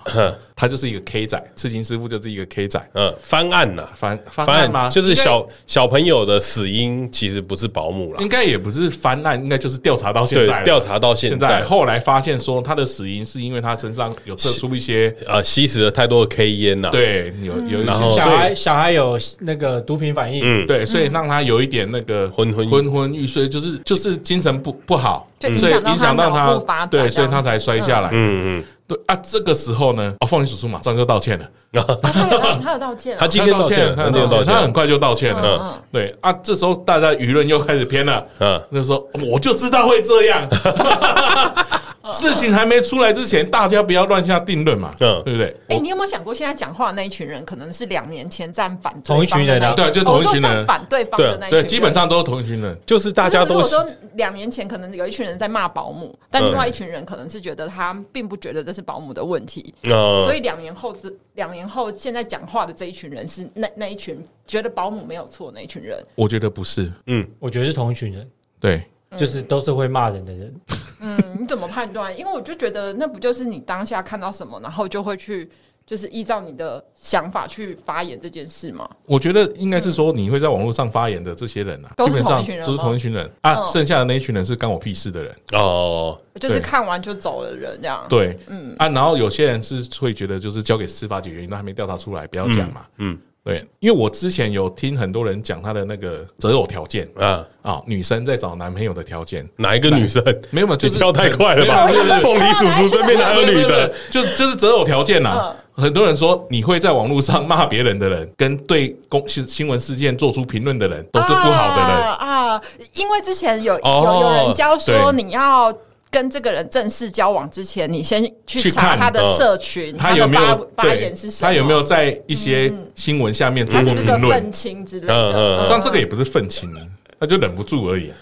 他就是一个 K 仔，刺青师傅就是一个 K 仔，嗯，翻案了，翻翻案吗？就是小小朋友的死因其实不是保姆了，应该也不是翻案，应该就是调查到现在，调查到现在，后来发现说他的死因是因为他身上有测出一些呃吸食了太多的 K 烟呐，对，有有一些小孩小孩有那个毒品反应，嗯，对，所以让他有一点那个昏昏。昏昏欲睡，就是就是精神不不好。所以影响到他，对，所以他才摔下来。嗯嗯，对啊，这个时候呢，啊，凤梨叔叔马上就道歉了。[laughs] 他有道歉，他今天道歉，他今天道歉，他很快就道歉了。嗯，对啊，这时候大家舆论又开始偏了。嗯，就说我就知道会这样。[laughs] 事情还没出来之前，大家不要乱下定论嘛，对不对？哎，你有没有想过，现在讲话的那一群人，可能是两年前站反同一群人啊？对，就同一群人反对方的那一群人，基本上都是同一群人，就是大家都。如果说两年前可能有一群人在骂保姆，但另外一群人可能是觉得他并不觉得这是保姆的问题，所以两年后，这两年后现在讲话的这一群人是那那一群觉得保姆没有错那一群人。我觉得不是，嗯，我觉得是同一群人，对。就是都是会骂人的人。嗯，你怎么判断？因为我就觉得那不就是你当下看到什么，然后就会去，就是依照你的想法去发言这件事吗？我觉得应该是说，你会在网络上发言的这些人啊，基本上都是同一群人。啊，剩下的那一群人是干我屁事的人。哦，就是看完就走的人这样。对，嗯。啊，然后有些人是会觉得，就是交给司法解决，那还没调查出来，不要讲嘛，嗯。对，因为我之前有听很多人讲他的那个择偶条件啊啊，女生在找男朋友的条件，哪一个女生？没有嘛，就跳太快了吧？凤梨叔叔身边哪有女的？就就是择偶条件呐。很多人说，你会在网络上骂别人的人，跟对公新新闻事件做出评论的人，都是不好的人啊。因为之前有有有人教说，你要。跟这个人正式交往之前，你先去查他的社群，他有没有发言是什么？他有没有在一些新闻下面做过评论？愤青之类的，像这个也不是愤青，他就忍不住而已。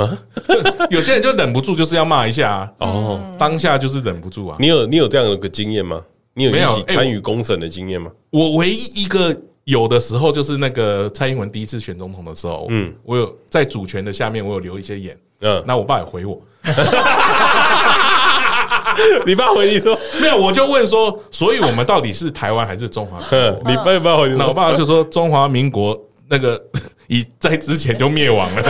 [laughs] 有些人就忍不住，就是要骂一下啊哦，当下就是忍不住啊。你有你有这样的一个经验吗？你有一起参与公审的经验吗？我唯一一个有的时候就是那个蔡英文第一次选总统的时候，嗯，我有在主权的下面，我有留一些言，嗯，那我爸也回我，[laughs] 你爸回你说没有，我就问说，所以我们到底是台湾还是中华？[laughs] 你爸爸回你，那我爸就说中华民国那个 [laughs] 已在之前就灭亡了。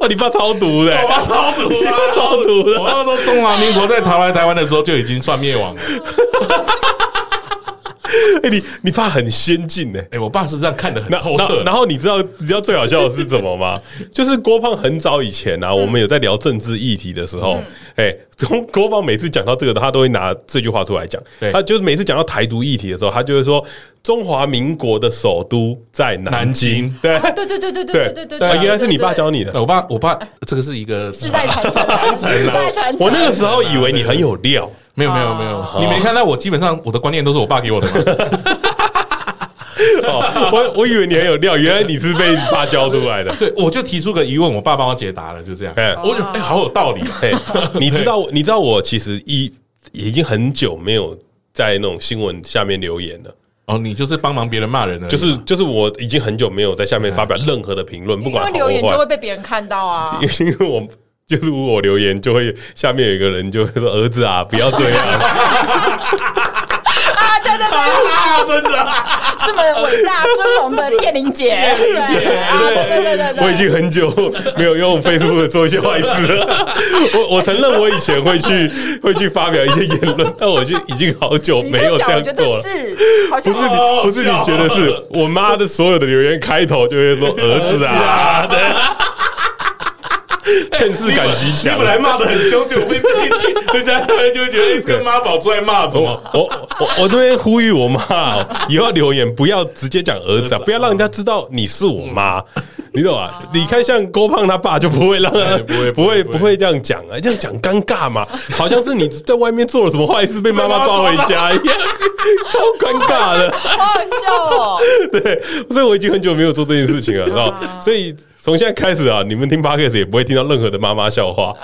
哇，你爸超毒的，我爸超毒啊，超毒的。我爸说中华民国在逃来台湾的时候就已经算灭亡了。[laughs] 哎，你你爸很先进呢。哎，我爸是这样看的很透彻。然后你知道你知道最好笑的是什么吗？[laughs] 就是郭胖很早以前啊，我们有在聊政治议题的时候，哎，从郭胖每次讲到这个，他都会拿这句话出来讲。他就是每次讲到台独议题的时候，他就会说中华民国的首都在南京。对对对对对对对对对。原来是你爸教你的。我爸我爸这个是一个世代传承，世代传承。我那个时候以为你很有料。没有没有没有，你没看到我基本上我的观念都是我爸给我的吗？[laughs] 哦，我我以为你很有料，原来你是被你爸教出来的。对，我就提出个疑问，我爸帮我解答了，就这样。哎，我就哎，好有道理。哎，你知道你知道我其实一已经很久没有在那种新闻下面留言了。哦，你就是帮忙别人骂人的，就是就是我已经很久没有在下面发表任何的评论，不管因为留言就会被别人看到啊，[laughs] 因为我。就是我留言，就会下面有一个人就会说：“儿子啊，不要这样。”啊，对对对，啊，真的是我们伟大尊荣的叶玲姐。对对对对，我已经很久没有用 Facebook 做一些坏事了。[laughs] 我我承认我以前会去会去发表一些言论，但我就已经好久没有这样做了。是，不是你不是你觉得是我妈的所有的留言开头就会说：“儿子啊。”劝世感极强，你本来骂的很凶，就被这一句，人家突然就会觉得跟妈宝出来骂什么？我我我这边呼吁我妈，以后留言不要直接讲儿子啊，[laughs] 不要让人家知道你是我妈，你懂吗？你看像郭胖他爸就不会让，不会不会不会这样讲啊，这样讲尴尬嘛，好像是你在外面做了什么坏事被妈妈抓回家一样，[laughs] 超尴尬的，好好笑哦。[laughs] 对，所以我已经很久没有做这件事情了，知道？所以。从现在开始啊，你们听 Podcast 也不会听到任何的妈妈笑话。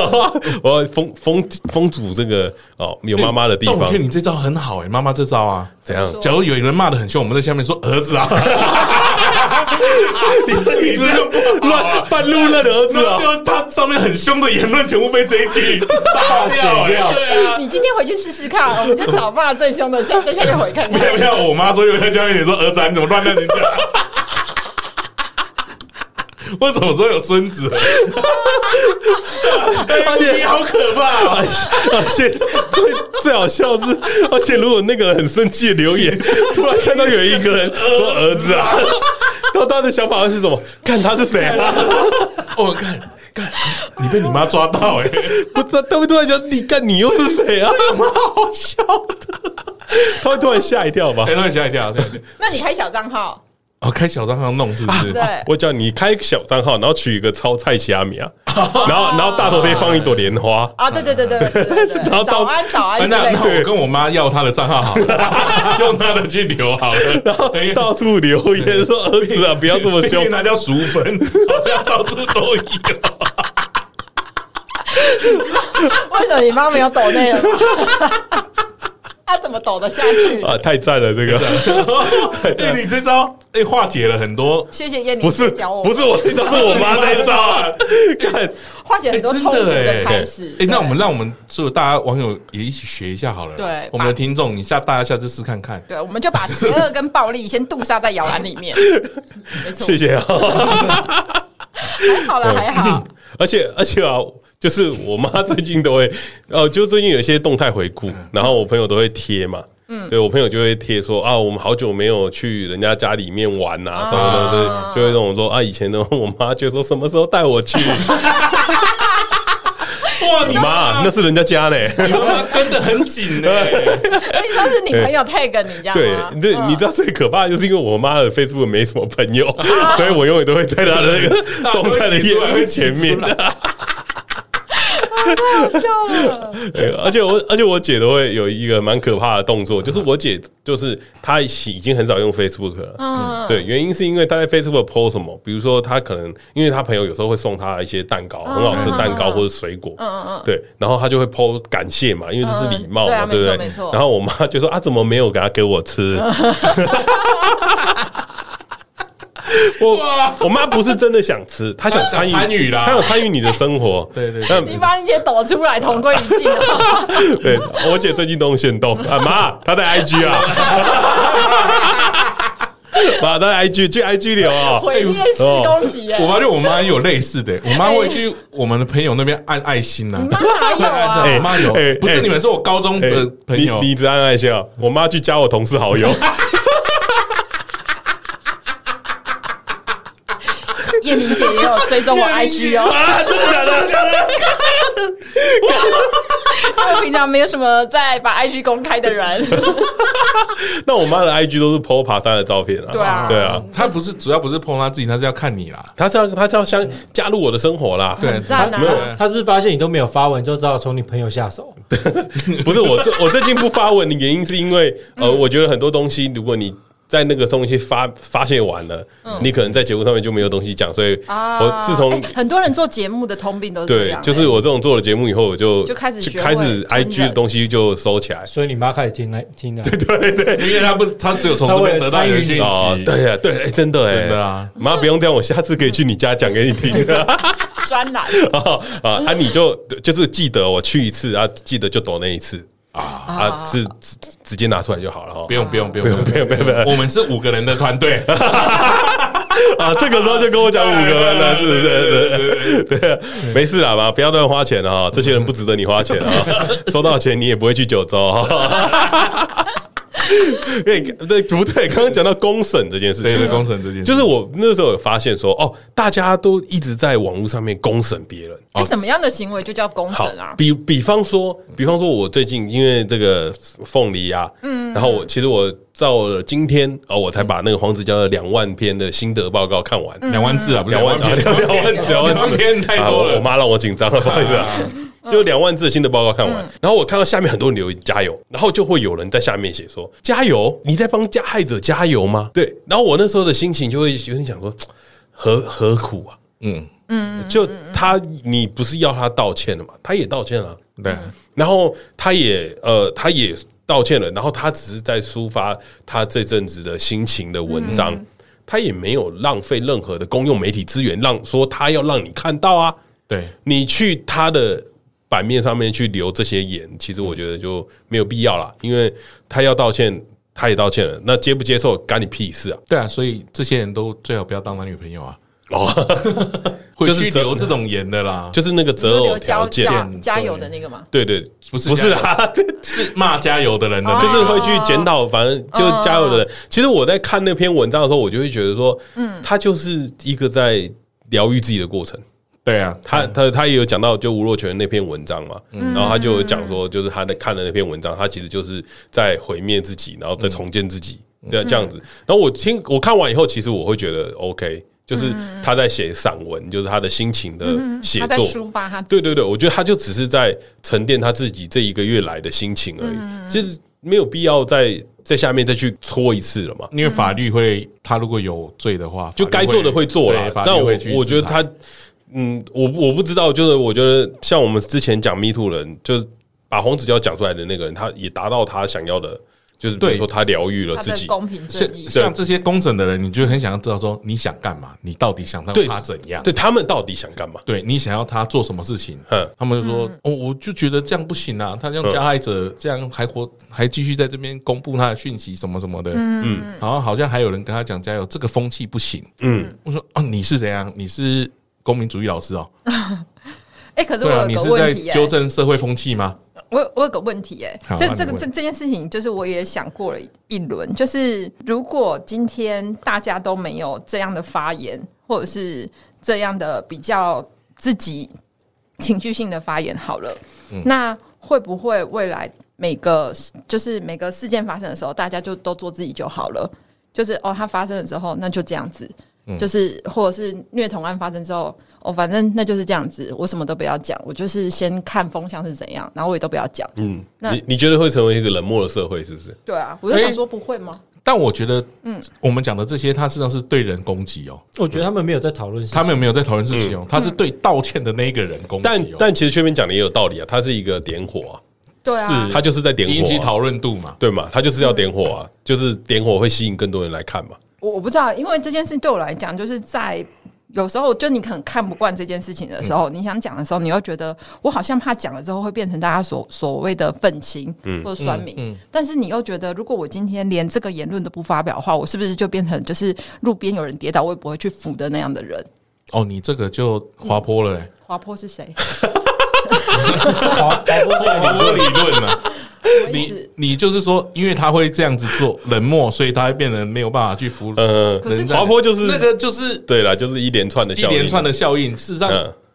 [laughs] 我要封封封堵这个哦，有妈妈的地方。我觉得你这招很好哎，妈妈这招啊，怎样？假如有人骂的很凶，我们在下面说儿子啊，[laughs] 你你这样乱半路认儿子啊，就他上面很凶的言论全部被这一句打掉。对啊，你今天回去试试看，我们就找骂最凶的，先在下面回看。不要不要，我妈说有在下面你说儿子，你怎么乱认人家？为什么说有孙子？[laughs] 而且你好可怕，而且最最好笑是，而且如果那个人很生气的留言，[laughs] 突然看到有一个人说儿子啊，[laughs] 然后他的想法会是什么？看他是谁啊？我看看，你被你妈抓到哎！不，他他会突然想，你看你又是谁啊？蛮好笑的，他会突然吓一跳吧？突然吓一跳，对对。那你开小账号？哦，开小账号弄是不是？对，我叫你开小账号，然后取一个超菜虾米啊，[laughs] 然后然后大头贴放一朵莲花。啊，对对对对对，然后早安早安，那那我跟我妈要她的账号好了，[laughs] 用她的去留好了，[laughs] 然后到处留言说儿子啊，不要这么凶，那叫熟粉，好像到处都有。为什么你妈没有抖内了？他怎么抖得下去啊？太赞了，这个！[laughs] 哎，你这招哎化解了很多。谢谢燕妮，不是教我，不是我这招，是我妈这招啊！[laughs] 看化解很多冲突的开始。哎，那我们让我们所有大家网友也一起学一下好了。对，我们的听众，你下大家下次试看看。对，我们就把邪恶跟暴力先杜杀在摇篮里面。[laughs] 没错，谢谢啊。还好了，还好。而且，而且啊。就是我妈最近都会，哦，就最近有一些动态回顾，然后我朋友都会贴嘛，嗯，对我朋友就会贴说啊，我们好久没有去人家家里面玩啊什么的，对，就会这种说啊，以前呢，我妈就说什么时候带我去，哇，你妈那是人家家呢，你妈跟得很紧呢，你说是你朋友 tag 你这样对，对，你知道最可怕的就是因为我妈的 Facebook 没什么朋友，所以我永远都会在她的那个动态的页面前面。太好笑了。对，而且我而且我姐都会有一个蛮可怕的动作，就是我姐就是她已经很少用 Facebook 了。嗯，对，原因是因为她在 Facebook po 什么，比如说她可能因为她朋友有时候会送她一些蛋糕，很好吃的蛋糕或者水果。嗯嗯嗯。对，然后她就会 po 感谢嘛，因为这是礼貌嘛，对不对？没错。然后我妈就说啊，怎么没有给她给我吃？我我妈不是真的想吃，她想参与参与啦，她想参与你的生活。对 [laughs] 对，你把你姐抖出来，同归于尽了。[laughs] 对，我姐最近都用现动啊，妈，她在 IG 啊，[laughs] 妈，她在 IG 去 IG 流啊，毁灭式攻击。我发现我妈有类似的，我妈会去我们的朋友那边按爱心呐。妈哪有啊？我妈有，不是你们是我高中的朋友，你一直按爱心啊？我妈去加我同事好友。叶明姐也有追踪我 IG 哦，真的假的？假的？[laughs] 我平常没有什么在把 IG 公开的人。[laughs] 那我妈的 IG 都是 po 爬山的照片啊。对啊，对啊，她不是主要不是 po 她自己，她是要看你啦，她是要她是要想加入我的生活啦。对，她没有，她是发现你都没有发文，就知道从你朋友下手。[laughs] 不是我最我最近不发文的原因是因为呃，我觉得很多东西如果你。在那个东西发发泄完了，你可能在节目上面就没有东西讲，所以我自从很多人做节目的通病都是这样，就是我这种做了节目以后，我就就开始开始 IG 的东西就收起来，所以你妈开始听来听的，对对对，因为她不，她只有从这边得到一个信息，对呀对，哎真的哎，真的啊，妈不用这样，我下次可以去你家讲给你听，[laughs] [laughs] 专栏。啊啊啊，你就就是记得我去一次啊，记得就抖那一次。啊啊！是直直接拿出来就好了哈，不用不用不用不用不用不用，我们是五个人的团队 [laughs] 啊，这个时候就跟我讲五个人了，是不是？对对，没事啦吧，不要乱花钱了哈，这些人不值得你花钱啊，[laughs] 收到钱你也不会去九州哈。[laughs] 对对不对？刚刚讲到公审这件事情，公审这件事，就是我那时候有发现说，哦，大家都一直在网络上面公审别人，你什么样的行为就叫公审啊？比比方说，比方说，我最近因为这个凤梨啊，嗯，然后我其实我到了今天哦，我才把那个黄子佼的两万篇的心得报告看完，两万字啊，两万两两万字，两万篇太多了，我妈让我紧张了，不好意思啊。就两万字的新的报告看完，然后我看到下面很多人留言加油，然后就会有人在下面写说加油，你在帮加害者加油吗？对，然后我那时候的心情就会有点想说 [tsk] 何何苦啊？嗯。嗯，就他你不是要他道歉了吗？他也道歉了，对，然后他也呃他也道歉了，然后他只是在抒发他这阵子的心情的文章，他也没有浪费任何的公用媒体资源，让说他要让你看到啊，对你去他的。版面上面去留这些言，其实我觉得就没有必要了，因为他要道歉，他也道歉了，那接不接受干你屁事啊？对啊，所以这些人都最好不要当男女朋友啊！哦，[laughs] 就是留这种言的啦，[laughs] 就是那个择偶条件加油的那个嘛？对对，不是不是啊，[laughs] 是骂加油的人的，就是会去检讨，反正就加油的人。其实我在看那篇文章的时候，我就会觉得说，嗯，他就是一个在疗愈自己的过程。对啊，他他他也有讲到就吴若权那篇文章嘛，然后他就有讲说，就是他在看的那篇文章，他其实就是在毁灭自己，然后再重建自己，对，这样子。然后我听我看完以后，其实我会觉得 OK，就是他在写散文，就是他的心情的写作，抒发他。对对对，我觉得他就只是在沉淀他自己这一个月来的心情而已，其实没有必要再在下面再去搓一次了嘛。因为法律会，他如果有罪的话，就该做的会做了。但我我觉得他。嗯，我我不知道，就是我觉得像我们之前讲 Me Too 人，就是把黄子佼讲出来的那个人，他也达到他想要的，就是比如说他疗愈了自己，公平正义。像这些公审的人，你就很想要知道说你想干嘛，你到底想让他怎样？对他们到底想干嘛？对你想要他做什么事情？嗯，他们就说哦，我就觉得这样不行啊，他让加害者这样还活，还继续在这边公布他的讯息什么什么的，嗯，然后好像还有人跟他讲加油，这个风气不行。嗯，我说哦，你是怎样？你是？公民主义老师哦，[laughs] 哎，可是我有个问题，你是在纠正社会风气吗？我我有个问题，哎，就这个这这件事情，就是我也想过了一轮，就是如果今天大家都没有这样的发言，或者是这样的比较自己情绪性的发言，好了，那会不会未来每个就是每个事件发生的时候，大家就都做自己就好了？就是哦，它发生了之后，那就这样子。就是或者是虐童案发生之后，哦，反正那就是这样子，我什么都不要讲，我就是先看风向是怎样，然后我也都不要讲。嗯，那你你觉得会成为一个冷漠的社会，是不是？对啊，我就想说不会吗？欸但我觉得，嗯，我们讲的这些，他实际上是对人攻击哦。我觉得他们没有在讨论，他们有没有在讨论事情哦。他是对道歉的那一个人攻击。但但其实这边讲的也有道理啊，他是一个点火啊，对啊，是他就是在点火，引起讨论度嘛，对嘛？他就是要点火啊，就是点火会吸引更多人来看嘛。我我不知道，因为这件事对我来讲，就是在。有时候，就你可能看不惯这件事情的时候，嗯、你想讲的时候，你又觉得我好像怕讲了之后会变成大家所所谓的愤青或者酸民。嗯嗯嗯、但是你又觉得，如果我今天连这个言论都不发表的话，我是不是就变成就是路边有人跌倒，我也不会去扶的那样的人？哦，你这个就滑坡了、欸。滑坡是谁？[laughs] 滑滑坡是滑坡理论呢？[laughs] 你你就是说，因为他会这样子做冷漠，所以他会变得没有办法去服。呃，滑坡就是那个，就是对了，就是一连串的一连串的效应。事实上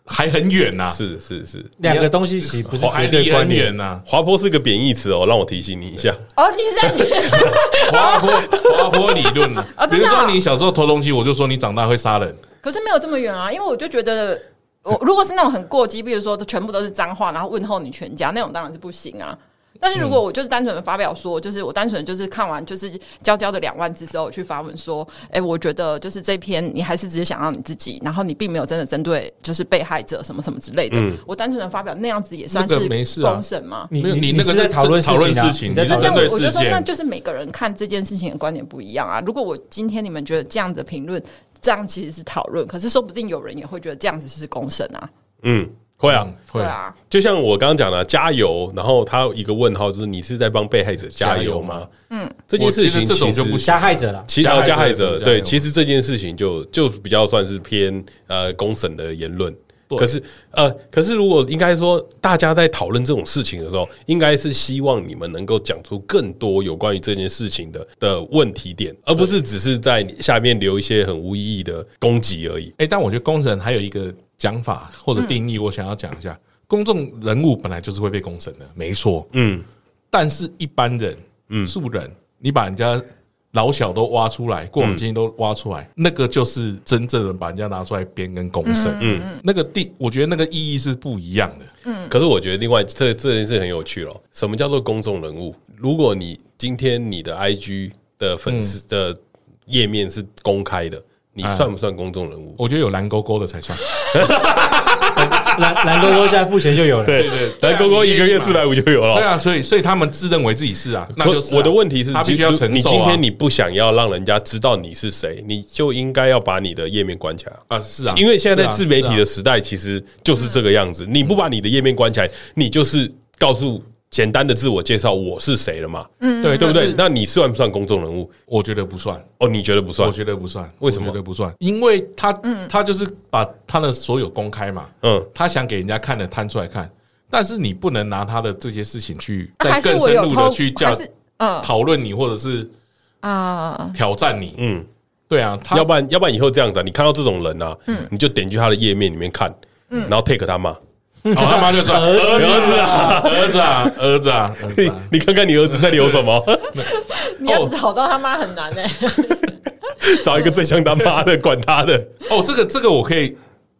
还很远呐，是是是，两个东西其实不是绝对关联呐。滑坡是个贬义词哦，让我提醒你一下。[laughs] 哦，你在 [laughs] 滑坡滑坡理论呢？比如说你小时候偷东西，我就说你长大会杀人。可是没有这么远啊，因为我就觉得，我如果是那种很过激，比如说全部都是脏话，然后问候你全家那种，当然是不行啊。但是如果我就是单纯的发表说，就是我单纯就是看完就是娇娇的两万字之后，我去发文说，哎，我觉得就是这篇你还是只是想要你自己，然后你并没有真的针对就是被害者什么什么之类的。我单纯的发表那样子也算是公审吗？你你那个是在讨论讨论事情，那这样我就说那就是每个人看这件事情的观点不一样啊。如果我今天你们觉得这样的评论，这样其实是讨论，可是说不定有人也会觉得这样子是公审啊。嗯。会啊，会啊，就像我刚刚讲的，加油。然后他有一个问号，就是你是在帮被害者加油吗？嗯，这件事情其实就不加害者了，其实加害者对，其实这件事情就就比较算是偏呃公审的言论。可是呃，可是如果应该说大家在讨论这种事情的时候，应该是希望你们能够讲出更多有关于这件事情的的问题点，而不是只是在下面留一些很无意义的攻击而已。哎，但我觉得公审还有一个。讲法或者定义，我想要讲一下。公众人物本来就是会被公审的，没错。嗯，但是一般人，嗯，素人，你把人家老小都挖出来，过往经验都挖出来，那个就是真正的把人家拿出来编跟公审。嗯，那个定，我觉得那个意义是不一样的。嗯，可是我觉得另外这这件事很有趣咯。什么叫做公众人物？如果你今天你的 IG 的粉丝的页面是公开的。你算不算公众人物？我觉得有蓝勾勾的才算。[laughs] 蓝蓝勾勾现在付钱就有了。对对，蓝勾勾一个月四百五就有了。对啊，所以所以他们自认为自己是啊。那就是我的问题是，他必须要承受。你今天你不想要让人家知道你是谁，你就应该要把你的页面关起来啊。是啊，因为现在在自媒体的时代，其实就是这个样子。你不把你的页面关起来，你就是告诉。简单的自我介绍，我是谁了嘛？嗯，对，对不对？那你算不算公众人物？我觉得不算。哦，你觉得不算？我觉得不算。为什么？觉得不算？因为他，他就是把他的所有公开嘛。嗯，他想给人家看的摊出来看，但是你不能拿他的这些事情去再更深入的去叫嗯讨论你，或者是啊挑战你。嗯，对啊，要不然要不然以后这样子，你看到这种人啊，嗯，你就点去他的页面里面看，嗯，然后 take 他骂。好，他妈就说儿子啊，儿子啊，儿子啊，你你看看你儿子在留什么？[laughs] 你要找到他妈很难哎，[laughs] 找一个最像他妈的，管他的。哦，这个这个我可以，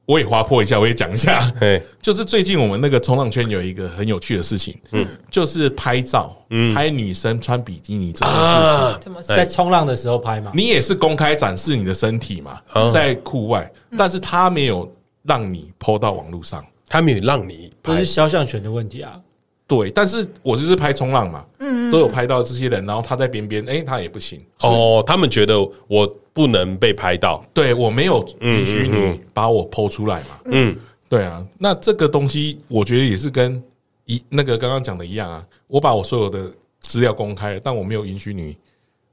我也划破一下，我也讲一下。哎，就是最近我们那个冲浪圈有一个很有趣的事情，嗯，就是拍照，拍女生穿比基尼这件事情，在冲浪的时候拍嘛？你也是公开展示你的身体嘛，在户外，但是他没有让你 po 到网络上。他没有让你，这是肖像权的问题啊。对，但是我就是拍冲浪嘛，嗯，都有拍到这些人，然后他在边边，哎，他也不行。哦，他们觉得我不能被拍到，对，我没有允许你把我 po 出来嘛。嗯，对啊，那这个东西我觉得也是跟一那个刚刚讲的一样啊，我把我所有的资料公开了，但我没有允许你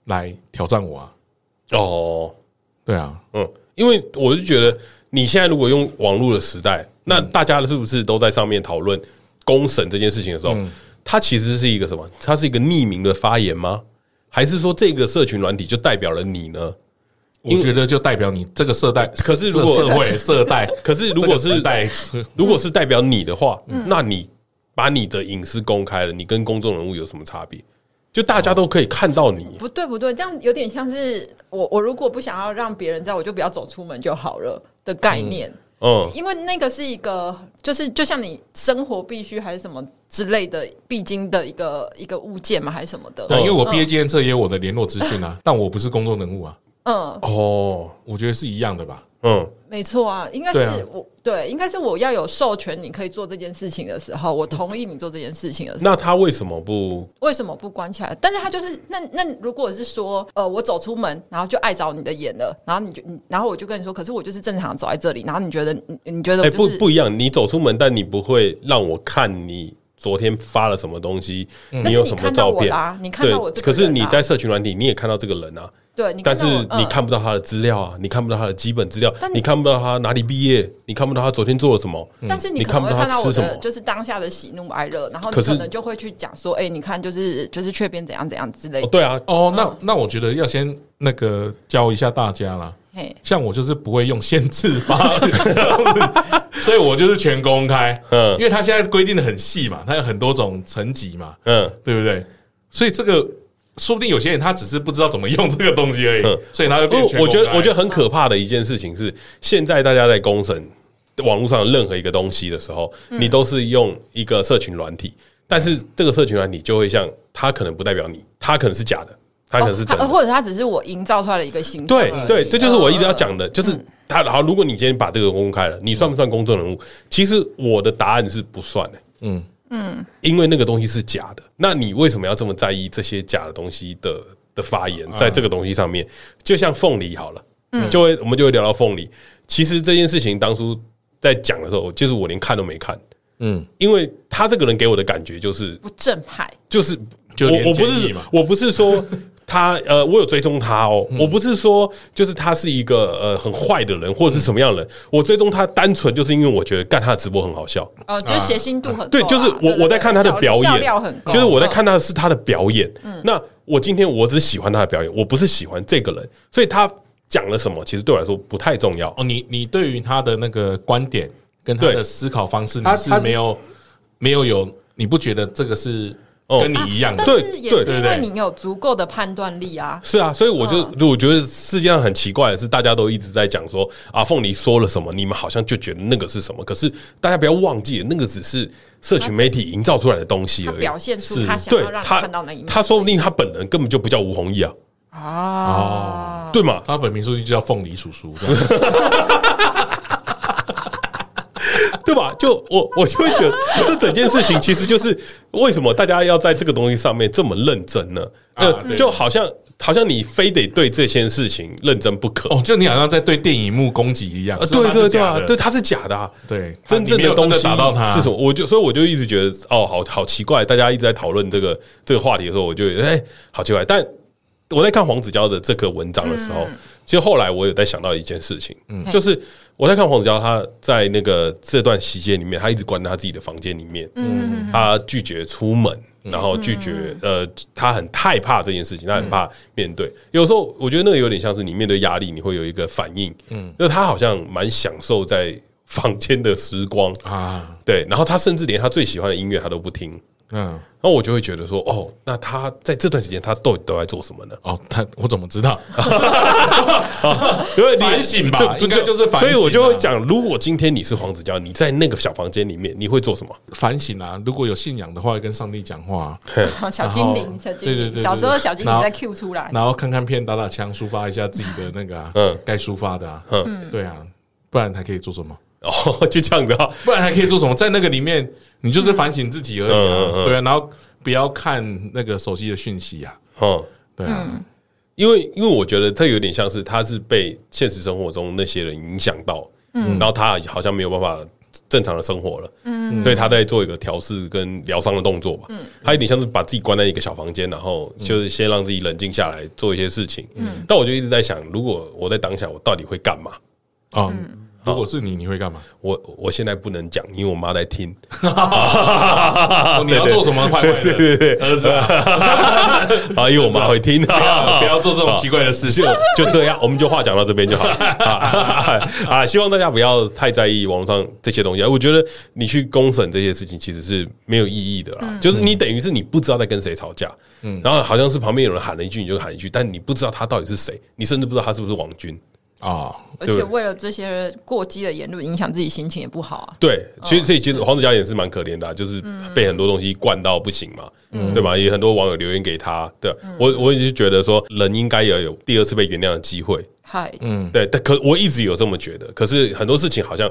来挑战我啊。哦，对啊，嗯，因为我是觉得你现在如果用网络的时代。那大家是不是都在上面讨论公审这件事情的时候，它其实是一个什么？它是一个匿名的发言吗？还是说这个社群软体就代表了你呢？我觉得就代表你这个社代。可是如果社会社代，可是如果是代，[laughs] 如果是代表你的话，那你把你的隐私公开了，你跟公众人物有什么差别？就大家都可以看到你。不对不对，这样有点像是我我如果不想要让别人知道，我就不要走出门就好了的概念。嗯，因为那个是一个，就是就像你生活必须还是什么之类的必经的一个一个物件嘛，还是什么的。对，因为我毕业纪念册也有我的联络资讯啊，但我不是公众人物啊。嗯，哦，我觉得是一样的吧。嗯，没错啊，应该是我对，应该是我要有授权，你可以做这件事情的时候，我同意你做这件事情的时候。那他为什么不？[laughs] 为什么不关起来？但是他就是那那如果是说，呃，我走出门，然后就碍着你的眼了，然后你就你，然后我就跟你说，可是我就是正常走在这里，然后你觉得你你觉得哎、就是欸、不不一样，你走出门，但你不会让我看你昨天发了什么东西，嗯、你有什么照片啦？你看到我、啊，可是你在社群软体，你也看到这个人啊。对，但是你看不到他的资料啊，嗯、你看不到他的基本资料，你，你看不到他哪里毕业，你看不到他昨天做了什么，但是你看不到他吃什么就是当下的喜怒哀乐，然后你可能就会去讲说，哎、欸，你看就是就是雀边怎样怎样之类的。哦对啊，哦，那那我觉得要先那个教一下大家啦。嘿，像我就是不会用限制发，[laughs] 所以我就是全公开，嗯，因为他现在规定的很细嘛，他有很多种层级嘛，嗯，对不对？所以这个。说不定有些人他只是不知道怎么用这个东西而已，[laughs] 所以他就变全。我觉得我觉得很可怕的一件事情是，现在大家在公审网络上任何一个东西的时候，你都是用一个社群软体，但是这个社群软体就会像它可能不代表你，它可能是假的，它可能是真的，或者它只是我营造出来的一个形象。对对，这就是我一直要讲的，就是他好。如果你今天把这个公开了，你算不算公众人物？其实我的答案是不算的。嗯。嗯，因为那个东西是假的，那你为什么要这么在意这些假的东西的的发言？在这个东西上面，就像凤梨好了，嗯，就会我们就会聊到凤梨。其实这件事情当初在讲的时候，就是我连看都没看，嗯，因为他这个人给我的感觉就是不正派，就是我我不是我不是说。他呃，我有追踪他哦，我不是说就是他是一个呃很坏的人或者是什么样的人，我追踪他单纯就是因为我觉得干他的直播很好笑哦，就是谐星度很高，对，就是我我在看他的表演，就是我在看他的是他的表演。那我今天我只喜欢他的表演，我不是喜欢这个人，所以他讲了什么，其实对我来说不太重要哦。你你对于他的那个观点跟他的思考方式，你是没有没有有，你不觉得这个是？跟你一样的，但是也是因为你有足够的判断力啊。是啊，所以我就我觉得世界上很奇怪的是，大家都一直在讲说啊，凤梨说了什么，你们好像就觉得那个是什么。可是大家不要忘记了，那个只是社群媒体营造出来的东西而已，表现出他想要让他看到那一面。他说不定他本人根本就不叫吴弘毅啊。啊，对嘛？他本名说就叫凤梨叔叔。[laughs] 对吧？就我我就会觉得，这整件事情其实就是为什么大家要在这个东西上面这么认真呢？呃，就好像好像你非得对这件事情认真不可。哦，就你好像在对电影幕攻击一样。呃，对对对啊，对，它是假的啊。对，真正的东西打到它是什么？我就所以我就一直觉得，哦，好好奇怪。大家一直在讨论这个这个话题的时候，我就觉得，哎，好奇怪。但我在看黄子佼的这个文章的时候，其实后来我有在想到一件事情，嗯，就是。我在看黄子佼，他在那个这段期间里面，他一直关在他自己的房间里面，嗯，他拒绝出门，然后拒绝呃，他很害怕这件事情，他很怕面对。有时候我觉得那个有点像是你面对压力，你会有一个反应，嗯，就他好像蛮享受在房间的时光。啊，对，然后他甚至连他最喜欢的音乐他都不听。嗯，那我就会觉得说，哦，那他在这段时间他到底都在做什么呢？哦，他我怎么知道？[laughs] 因为反省吧，应该就是反省。所以我就会讲，如果今天你是黄子佼，你在那个小房间里面，你会做什么？反省啊！如果有信仰的话，会跟上帝讲话。[laughs] 小精灵，小精灵，对对对，小时候小精灵在 Q 出来，然后看看片，打打枪，抒发一下自己的那个，嗯，该抒发的啊，嗯，对啊，不然还可以做什么？哦，[laughs] 就这样子啊，不然还可以做什么？在那个里面，你就是反省自己而已啊，对啊，然后不要看那个手机的讯息呀，哦，对啊，因为因为我觉得这有点像是他是被现实生活中那些人影响到，嗯，然后他好像没有办法正常的生活了，嗯，所以他在做一个调试跟疗伤的动作吧，嗯，他有点像是把自己关在一个小房间，然后就是先让自己冷静下来做一些事情，嗯，但我就一直在想，如果我在当下，我到底会干嘛？啊。如果是你，你会干嘛？我我现在不能讲，因为我妈在听。[laughs] [laughs] 你要做什么坏坏的？对对对，儿子 [laughs] 啊，因为我妈会听啊，不要做这种奇怪的事情。就这样，我们就话讲到这边就好了啊。希望大家不要太在意网上这些东西。我觉得你去公审这些事情，其实是没有意义的啦。就是你等于是你不知道在跟谁吵架，嗯，然后好像是旁边有人喊了一句，你就喊一句，但你不知道他到底是谁，你甚至不知道他是不是王军。啊！而且为了这些过激的言论，影响自己心情也不好啊。对，其实所以其实黄子佼也是蛮可怜的，就是被很多东西灌到不行嘛，对吧？也很多网友留言给他，对我我一直觉得说，人应该要有第二次被原谅的机会。嗨，嗯，对，但可我一直有这么觉得，可是很多事情好像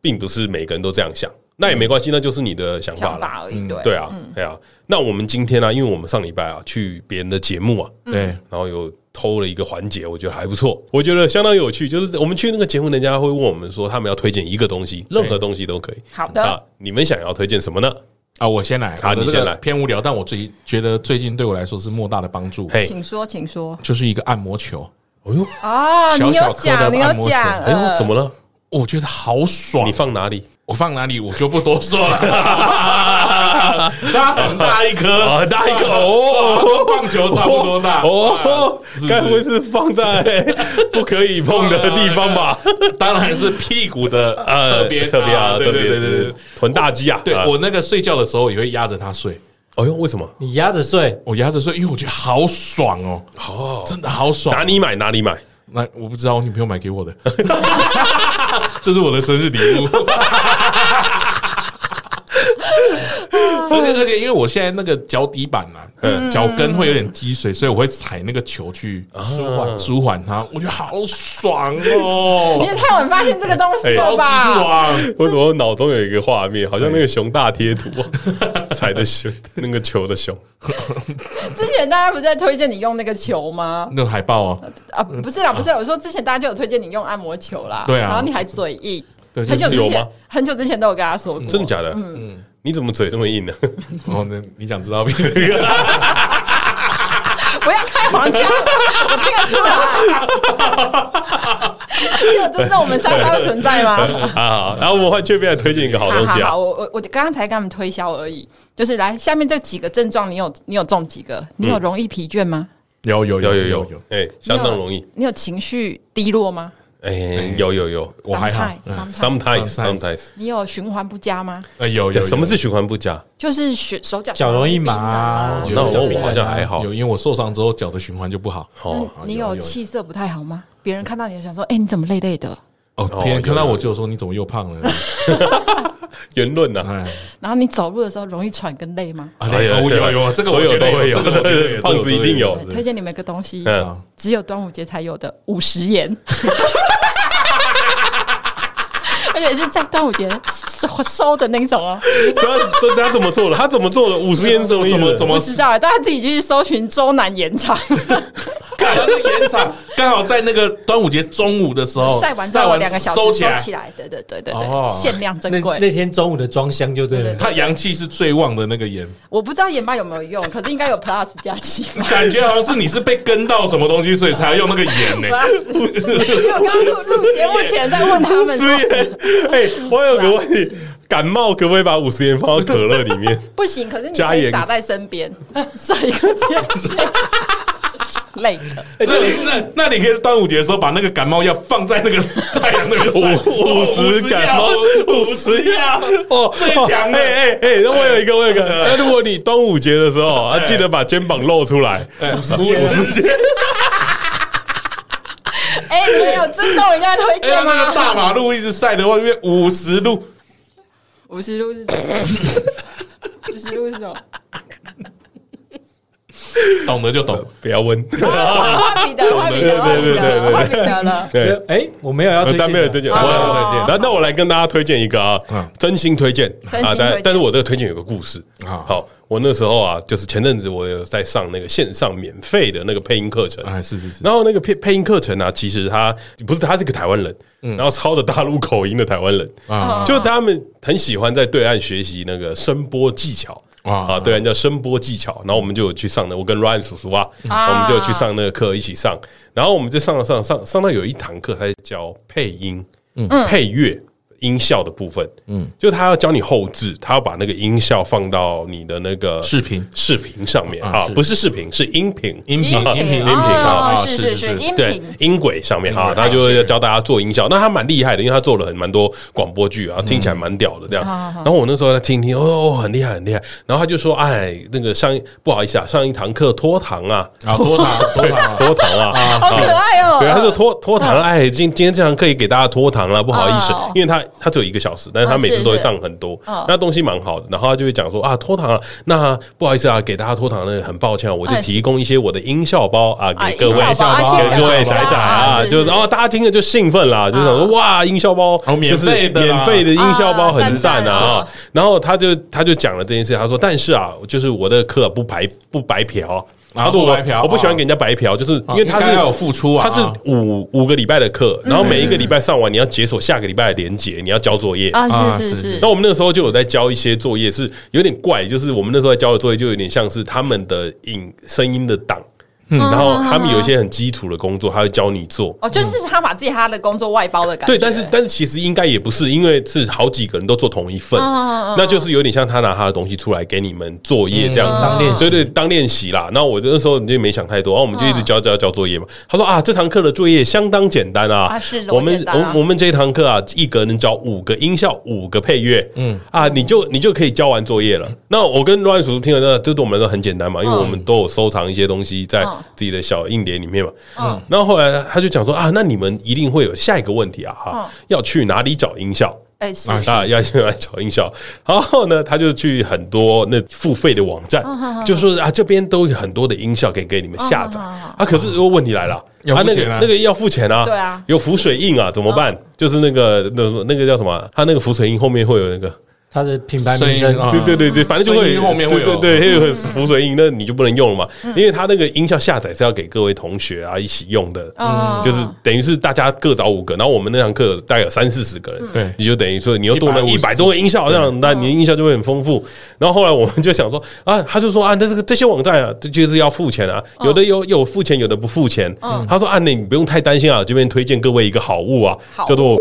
并不是每个人都这样想，那也没关系，那就是你的想法而已。对，对啊，对啊。那我们今天呢？因为我们上礼拜啊去别人的节目啊，对，然后有。偷了一个环节，我觉得还不错，我觉得相当有趣。就是我们去那个节目，人家会问我们说，他们要推荐一个东西，任何东西都可以。好的，啊，你们想要推荐什么呢？啊，我先来。好，你先来。偏无聊，但我最觉得最近对我来说是莫大的帮助。请说，请说。就是一个按摩球。哎呦，啊，你有讲，你有讲。哎呦，怎么了？我觉得好爽。你放哪里？我放哪里我就不多说了。[laughs] 它很大一颗，很大一颗哦，跟棒球差不多大哦。该不会是放在不可以碰的地方吧？[laughs] 当然是屁股的侧边，侧边啊，对对对对，臀大肌啊。对我那个睡觉的时候也会压着它睡。哎呦，为什么？你压着睡？我压着睡，因为我觉得好爽哦，哦，真的好爽。哪里买？哪里买？那我不知道，我女朋友买给我的，[laughs] 这是我的生日礼物。而 [laughs] 且而且，因为我现在那个脚底板嘛啊，脚跟会有点积水，所以我会踩那个球去舒缓舒缓它。我觉得好爽哦！[laughs] 你也太晚发现这个东西了吧？爽！为什么我脑中有一个画面，好像那个熊大贴图，[laughs] 踩的熊，那个球的熊。之前大家不是在推荐你用那个球吗？那个海报啊？啊，不是啦，不是。我说之前大家就有推荐你用按摩球啦，对啊，然后你还嘴硬。对，很久之前，很久之前都有跟他说过，真的假的？嗯，你怎么嘴这么硬呢？[laughs] 哦，那你想知道吗？[laughs] 不要开黄腔，我听得出来。[laughs] 你有尊重我们莎莎的存在吗？好，然后我们换这边来推荐一个好东西啊！我我我刚刚才跟他们推销而已，就是来下面这几个症状，你有你有中几个？你有容易疲倦吗？有有有有有有，哎，相当容易。你有情绪低落吗？哎，有有有，我还好。Sometimes, sometimes。你有循环不佳吗？哎，有有。什么是循环不佳？就是手手脚脚容易麻。那我好像还好，有，因为我受伤之后脚的循环就不好。哦，你有气色不太好吗？别人看到你就想说，哎，你怎么累累的？哦，别人看到我就说，你怎么又胖了？[laughs] 言论呢？然后你走路的时候容易喘跟累吗？有有有，这个所有都会有，胖子一定有。推荐你们一个东西，只有端午节才有的五十元。[laughs] 而且是在端午节收收的那种哦。他他怎么做的？他怎么做的？五十元怎么怎么怎么？不知道，大家自己去搜寻周南颜厂。[laughs] 看那个颜厂刚好在那个端午节中午的时候晒完之后两个小时收起来。对对对对对，限量珍贵。那天中午的装箱就对了。它阳气是最旺的那个盐。我不知道盐巴有没有用，可是应该有 plus 加气。感觉好像是你是被跟到什么东西，所以才要用那个盐呢？[laughs] 因为我刚刚录录节目前在问他们说。哎，我有个问题，感冒可不可以把五十元放到可乐里面？[laughs] 不行，可是你可以撒在身边，撒一个结节。累的。那你那那你可以端午节的时候把那个感冒药放在那个 [laughs] 太阳那个五五十感冒五十药哦，最强的。哎哎哎，那我有一个，我有一个。那如果你端午节的时候啊，记得把肩膀露出来，五十肩。哎，你们有尊重人家推荐吗？那个大马路一直晒的话，因为五十度，五十度是五十度是什么？[laughs] 懂得就懂，[laughs] 不要问。换彼得，[laughs] 换彼得，换彼得，换彼得了。对，哎，我没有要推荐，没有推荐，我没有推荐。那那我来跟大家推荐一个啊，真心推荐啊。但但是我这个推荐有个故事啊。好，我那时候啊，就是前阵子我有在上那个线上免费的那个配音课程啊，是是是。然后那个配配音课程呢，其实他不是，他是个台湾人，然后操着大陆口音的台湾人啊，就他们很喜欢在对岸学习那个声波技巧。啊，对，叫声波技巧，然后我们就有去上的，我跟 Ryan 叔叔啊，我们就去上那个课，一起上，然后我们就上了上上上到有一堂课，他在教配音嗯，配乐。音效的部分，嗯，就他要教你后置，他要把那个音效放到你的那个视频。视频上面啊，不是视频，是音频，音频，音频，音频啊，是是是，对，音轨上面啊，他就要教大家做音效。那他蛮厉害的，因为他做了很蛮多广播剧啊，听起来蛮屌的这样。然后我那时候在听听，哦，很厉害，很厉害。然后他就说，哎，那个上不好意思啊，上一堂课拖堂啊，啊，拖堂，[laughs] 拖堂，拖堂啊，好可爱哦。对，他就拖拖堂，哎，今今天这堂课也给大家拖堂了，不好意思，因为他。他只有一个小时，但是他每次都会上很多，那东西蛮好的。然后他就会讲说啊，拖堂了，那不好意思啊，给大家拖堂了，很抱歉，我就提供一些我的音效包啊，给各位，给各位仔仔啊，就是哦，大家听了就兴奋啦，就想说哇，音效包，免费的，免费的音效包很赞啊。然后他就他就讲了这件事，他说，但是啊，就是我的课不白不白嫖。然后我我不喜欢给人家白嫖，就是因为他是有付出啊，他是五五个礼拜的课，然后每一个礼拜上完，你要解锁下个礼拜的连结，你要交作业啊，是是是。那我们那个时候就有在交一些作业，是有点怪，就是我们那时候在交的作业就有点像是他们的影声音的档。然后他们有一些很基础的工作，他会教你做。哦，就是他把自己他的工作外包的感觉。对，但是但是其实应该也不是，因为是好几个人都做同一份，那就是有点像他拿他的东西出来给你们作业这样当练习，对对，当练习啦。那我那时候你就没想太多，然后我们就一直交交交作业嘛。他说啊，这堂课的作业相当简单啊，我们我我们这一堂课啊，一格能教五个音效，五个配乐，嗯。啊，你就你就可以交完作业了。那我跟罗安叔叔听了，那这对我们来说很简单嘛，因为我们都有收藏一些东西在自己的小硬碟里面嘛，嗯，然后后来他就讲说啊，那你们一定会有下一个问题啊，哈，要去哪里找音效？哎，是啊，要去哪里找音效？然后呢，他就去很多那付费的网站，就说啊，这边都有很多的音效可以给你们下载啊。可是如果问题来了，啊，那个那个要付钱啊，对啊，有浮水印啊，怎么办？就是那个那那个叫什么？他那个浮水印后面会有那个。它的品牌名称，对对对对，反正就会后面会有对对，会有浮水印，那你就不能用了嘛，因为它那个音效下载是要给各位同学啊一起用的，就是等于是大家各找五个，然后我们那堂课大概有三四十个人，对，你就等于说你又多了一百多个音效，这样那你的音效就会很丰富。然后后来我们就想说啊，他就说啊，这个这些网站啊，就是要付钱啊，有的有有付钱，有的不付钱。他说啊，那你不用太担心啊，这边推荐各位一个好物啊，叫做。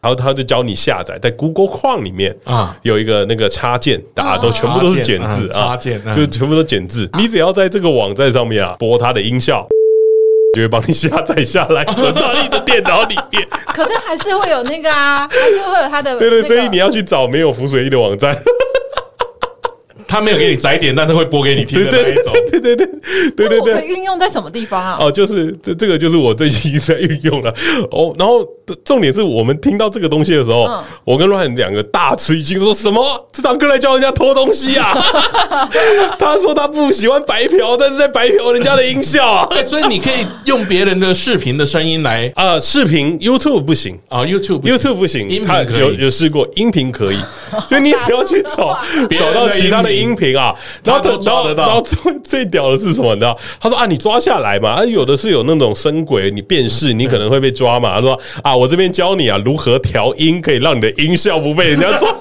然后他就教你下载，在 Google 框里面啊，有一个那个插件，大家都全部都是简字啊，插件就全部都简字。你只要在这个网站上面啊播它的音效，[laughs] 就会帮你下载下来，存到你的电脑里面。[laughs] 可是还是会有那个啊，还是会有它的。对对，所以你要去找没有浮水印的网站。他没有给你窄点，但是会播给你听的那一种。对对对对对对。运用在什么地方啊？哦，就是这这个就是我最近一直在运用了。哦，然后重点是我们听到这个东西的时候，我跟 Ryan 两个大吃一惊，说什么这堂课来教人家偷东西啊？[laughs] 他说他不喜欢白嫖，但是在白嫖人家的音效啊。所以你可以用别人的视频的声音来啊，视频 YouTube 不行啊，YouTube YouTube 不行，音频可以，有有试过，音频可以，[laughs] 所以你只要去找找到其他的。音频啊，然后抓得到然后最最屌的是什么？你知道？他说啊，你抓下来嘛，啊，有的是有那种声轨，你辨识，你可能会被抓嘛。他说啊，我这边教你啊，如何调音，可以让你的音效不被人家抓。[laughs]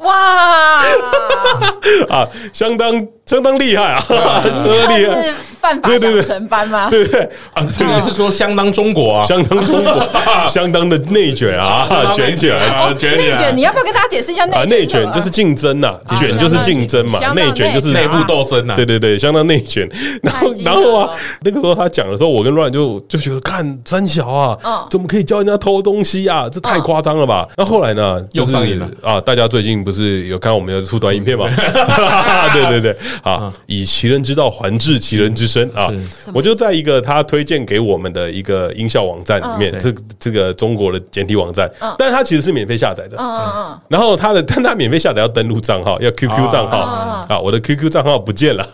哇 [laughs] 啊，相当相当厉害啊，相当 [laughs] 厉害。犯法养成班吗？对对对啊，这个是说相当中国啊，相当中国，[laughs] 相当的内卷啊，卷起来啊，卷内卷。你要不要跟大家解释一下内卷？内卷就是竞争呐，卷就是竞争嘛，内卷就是内部斗争呐。对对对，相当内卷。然后然后啊，那个时候他讲的时候，我跟 Ryan 就就觉得看三小啊，怎么可以教人家偷东西啊？这太夸张了吧？那后来呢，又上瘾了啊！大家最近不是有看我们有出短影片吗？对 [laughs] 对对，啊，以其人之道还治其人之身。啊，我就在一个他推荐给我们的一个音效网站里面，这这个中国的简体网站，但是它其实是免费下载的。然后他的，但他免费下载要登录账号，要 QQ 账号啊，我的 QQ 账号不见了，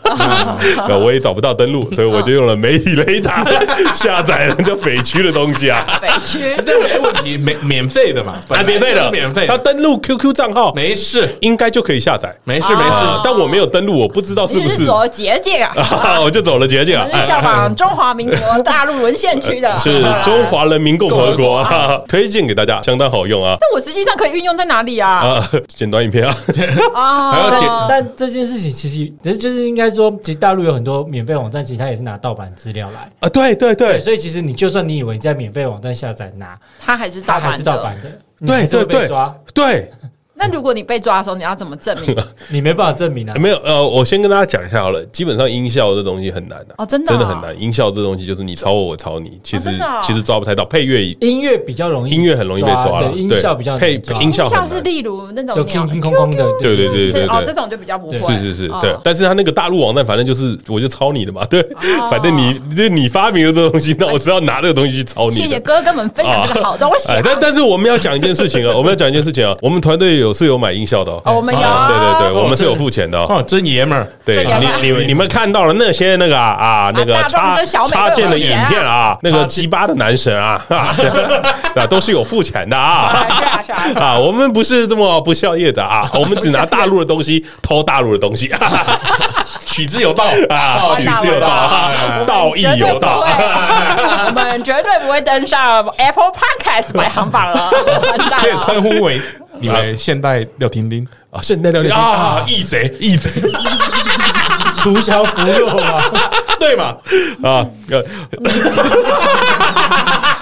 [laughs] 我也找不到登录，所以我就用了媒体雷达 [laughs] 下载了这匪区的东西啊。匪区，这没问题，免免费的嘛，免费的，免费。他登录 QQ 账号没事，应该就可以下载，没事没事。但我没有登录，我不知。知道是不是走了捷径 [laughs] 啊？我就走了捷径啊！效仿中华民国大陆沦陷区的，[laughs] 是中华人民共和国啊，[laughs] 推荐给大家，相当好用啊。但我实际上可以运用在哪里啊？啊，剪短影片啊！啊，还要剪。但这件事情其实，其实就是应该说，其实大陆有很多免费网站，其实它也是拿盗版资料来啊。对对对，所以其实你就算你以为你在免费网站下载拿，它还是它还是盗版的，对对对，对。那如果你被抓的时候，你要怎么证明？[laughs] 你没办法证明啊。没有，呃，我先跟大家讲一下好了。基本上音效这东西很难的哦，真的真的很难。音效这东西就是你抄我，我抄你，其实其实抓不太到。配乐音乐比较容易，音乐很容易被抓了。音效比较配音效，音效是例如那种空空空的，对对对对哦，这种就比较不会。是是是，对。但是他那个大陆网站，反正就是我就抄你的嘛，对。反正你就你发明了这东西，那我只要拿这个东西去抄你。谢谢哥哥们分享这个好东西。但 [laughs] 但是我们要讲一件事情啊，我们要讲一件事情啊，我们团队有是有买音效的。哦，我们有，对对对，我们是有付钱的哦，真爷们儿，对，你你你们看到了那些那个啊，那个插插件的影片啊，那个鸡巴的男神啊，[laughs] 啊，都是有付钱的 [laughs] 啊，啊，我们不是这么不孝业的啊，[laughs] 我们只拿大陆的东西偷大陆的东西，取之有道。啊，取之有道，道义有道，我们绝对不会登上 Apple Podcast 排行榜了，可以称呼为。你们现代廖婷婷啊，现代廖婷婷啊，义贼，义贼，锄强扶弱嘛，[laughs] 对嘛？啊，不 [laughs] [laughs]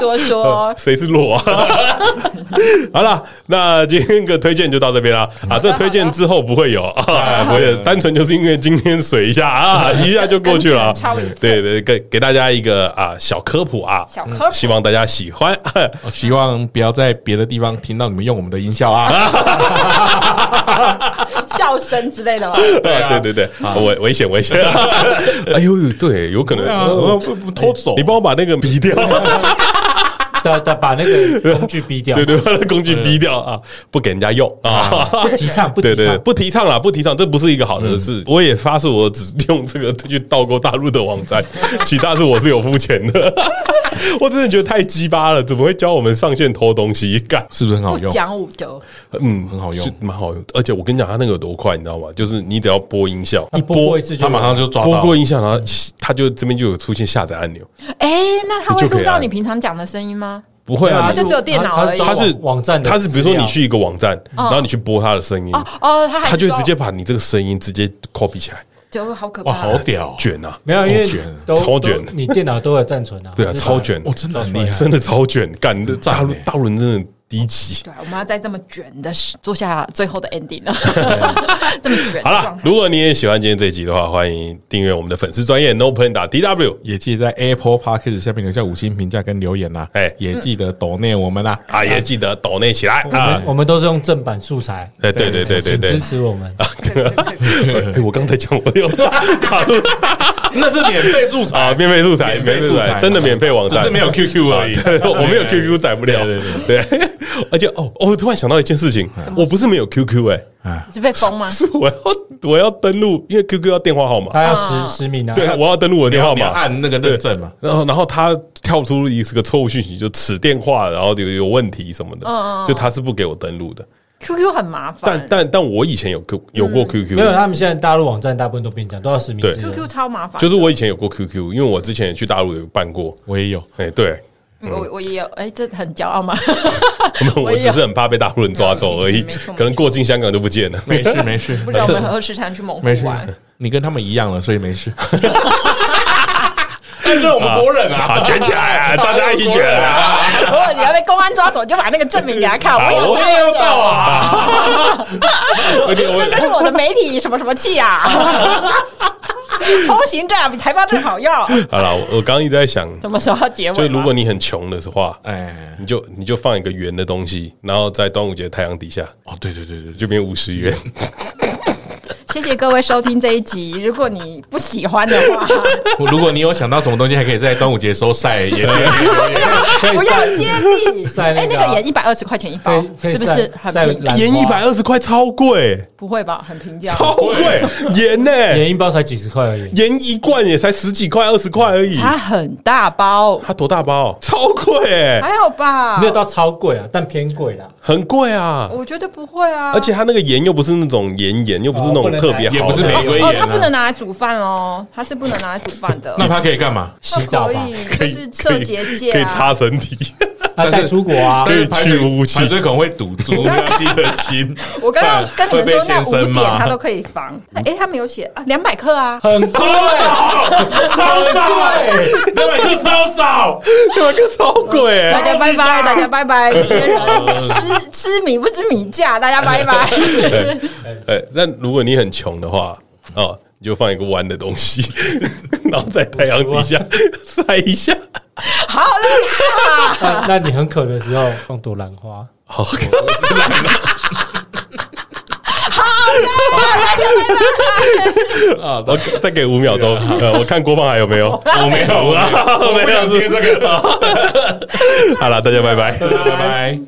多说，[laughs] 谁是弱啊？[laughs] 好了，那今天个推荐就到这边了啊。这推荐之后不会有 [laughs] 啊，不会，单纯就是因为今天水一下啊，一下就过去了。对对，给给大家一个啊小科普啊，小科普，希望大家喜欢。希望不要在别的地方听到你们用我们的音效啊，笑声之类的吗？对对对对，危危险危险！哎呦，对，有可能偷走，你帮我把那个逼掉。对对，把那个工具逼掉，[laughs] 对对，把那工具逼掉啊，不给人家用啊，不提倡，不提倡，对对，不提倡啦，不提倡，这不是一个好的事。我也发誓，我只用这个去盗过大陆的网站，其他是我是有付钱的。[laughs] 我真的觉得太鸡巴了，怎么会教我们上线偷东西？干，是不是很好用？讲武德，嗯，很好用，蛮好用。而且我跟你讲，他那个有多快，你知道吗？就是你只要播音效，一播一次，他马上就抓到。播过音效，然后他就这边就有出现下载按钮。哎，那他会录到你平常讲的声音吗？不会啊，就只有电脑而已。他是网站，他是比如说你去一个网站，然后你去播他的声音，哦，他就直接把你这个声音直接 copy 起来，就好可怕，哇，好屌，卷啊！没有，因为超卷，你电脑都有暂存啊。对啊，超卷，我真的很厉害，真的超卷，干的大陆大陆人真的。低级，对，我们要在这么卷的做下最后的 ending 了。[laughs] 这么卷，好了，如果你也喜欢今天这一集的话，欢迎订阅我们的粉丝专业 No Plan 打 DW，也记得在 Apple Podcast 下面留下五星评价跟留言啦。哎，也记得抖内我们啦，啊，也记得抖内起来。啊。我们都是用正版素材，对对对对对对，支持我们。[laughs] 我刚才讲我用，那是免费素材。啊，免费素材，免费素材，真的免费网站，只是没有 QQ 而已。我没有 QQ 载不了，对对对。[laughs] 而且哦，我突然想到一件事情，我不是没有 QQ 哎，是被封吗？[laughs] 是我要我要登录，因为 QQ 要电话号码，他要实实名啊。对，我要登录我的电话号码，按那个认证嘛。然后然后他跳出一个错误讯息，就此电话然后有有问题什么的，就他是不给我登录的。QQ 很麻烦，但但但我以前有 Q 有过 QQ，没有，他们现在大陆网站大部分都变这样，都要实名制。对，QQ 超麻烦。就是我以前有过 QQ，因为我之前也去大陆有办过，我也有。哎，对。我我也有，哎，这很骄傲吗？[laughs] 我只是很怕被大陆人抓走而已，可能过境香港就不见了。没事 [laughs] 没事，不知道我们何时才去蒙古玩？你跟他们一样了，所以没事。[laughs] 这是我们国人啊，卷起来啊，大家一起卷啊！如果你要被公安抓走，就把那个证明给他看，我有有到啊！[laughs] 这就是我的媒体什么什么器啊！[laughs] 通行证比台胞证好用。好了，我刚刚一直在想，什么时候要结尾？就如果你很穷的话，哎，你就你就放一个圆的东西，然后在端午节太阳底下，哦，对对对对，就变五十元。[laughs] 谢谢各位收听这一集。如果你不喜欢的话，[laughs] 如果你有想到什么东西，还可以在端午节时候晒盐，不要揭秘。哎，那个盐一百二十块钱一包，是不是很便宜？盐一百二十块超贵，不会吧？很平价，超贵。盐呢？盐一包才几十块而已，盐一罐也才十几块、二十块而已。它很大包，它多大包？超贵哎，还好吧？没有到超贵啊，但偏贵啦，很贵啊。我觉得不会啊，而且它那个盐又不是那种盐盐，又不是那种。特别好，也不是玫瑰盐，它不能拿来煮饭哦，它是不能拿来煮饭的。那它可以干嘛？洗澡吧，就是清洁剂，可以擦身体。[laughs] 带出国啊，可以去污气，排水孔会堵住，要记得清。我刚刚跟你们说那五点它都可以防。哎，他没有写啊，两百克啊，很超少，超少，两百克超少，两百克超贵。大家拜拜，[laughs] 大家拜拜。这些人 [laughs] 吃吃米不知米价，大家拜拜。哎，那如果你很穷的话，哦，你就放一个弯的东西，[laughs] 然后在太阳底下晒一下。好了啦！那你很渴的时候放朵兰花。好，好了，大家拜拜。啊，我再给五秒钟，我看郭放还有没有？我没有啊，我没有接这个。好了，大家拜拜，拜拜。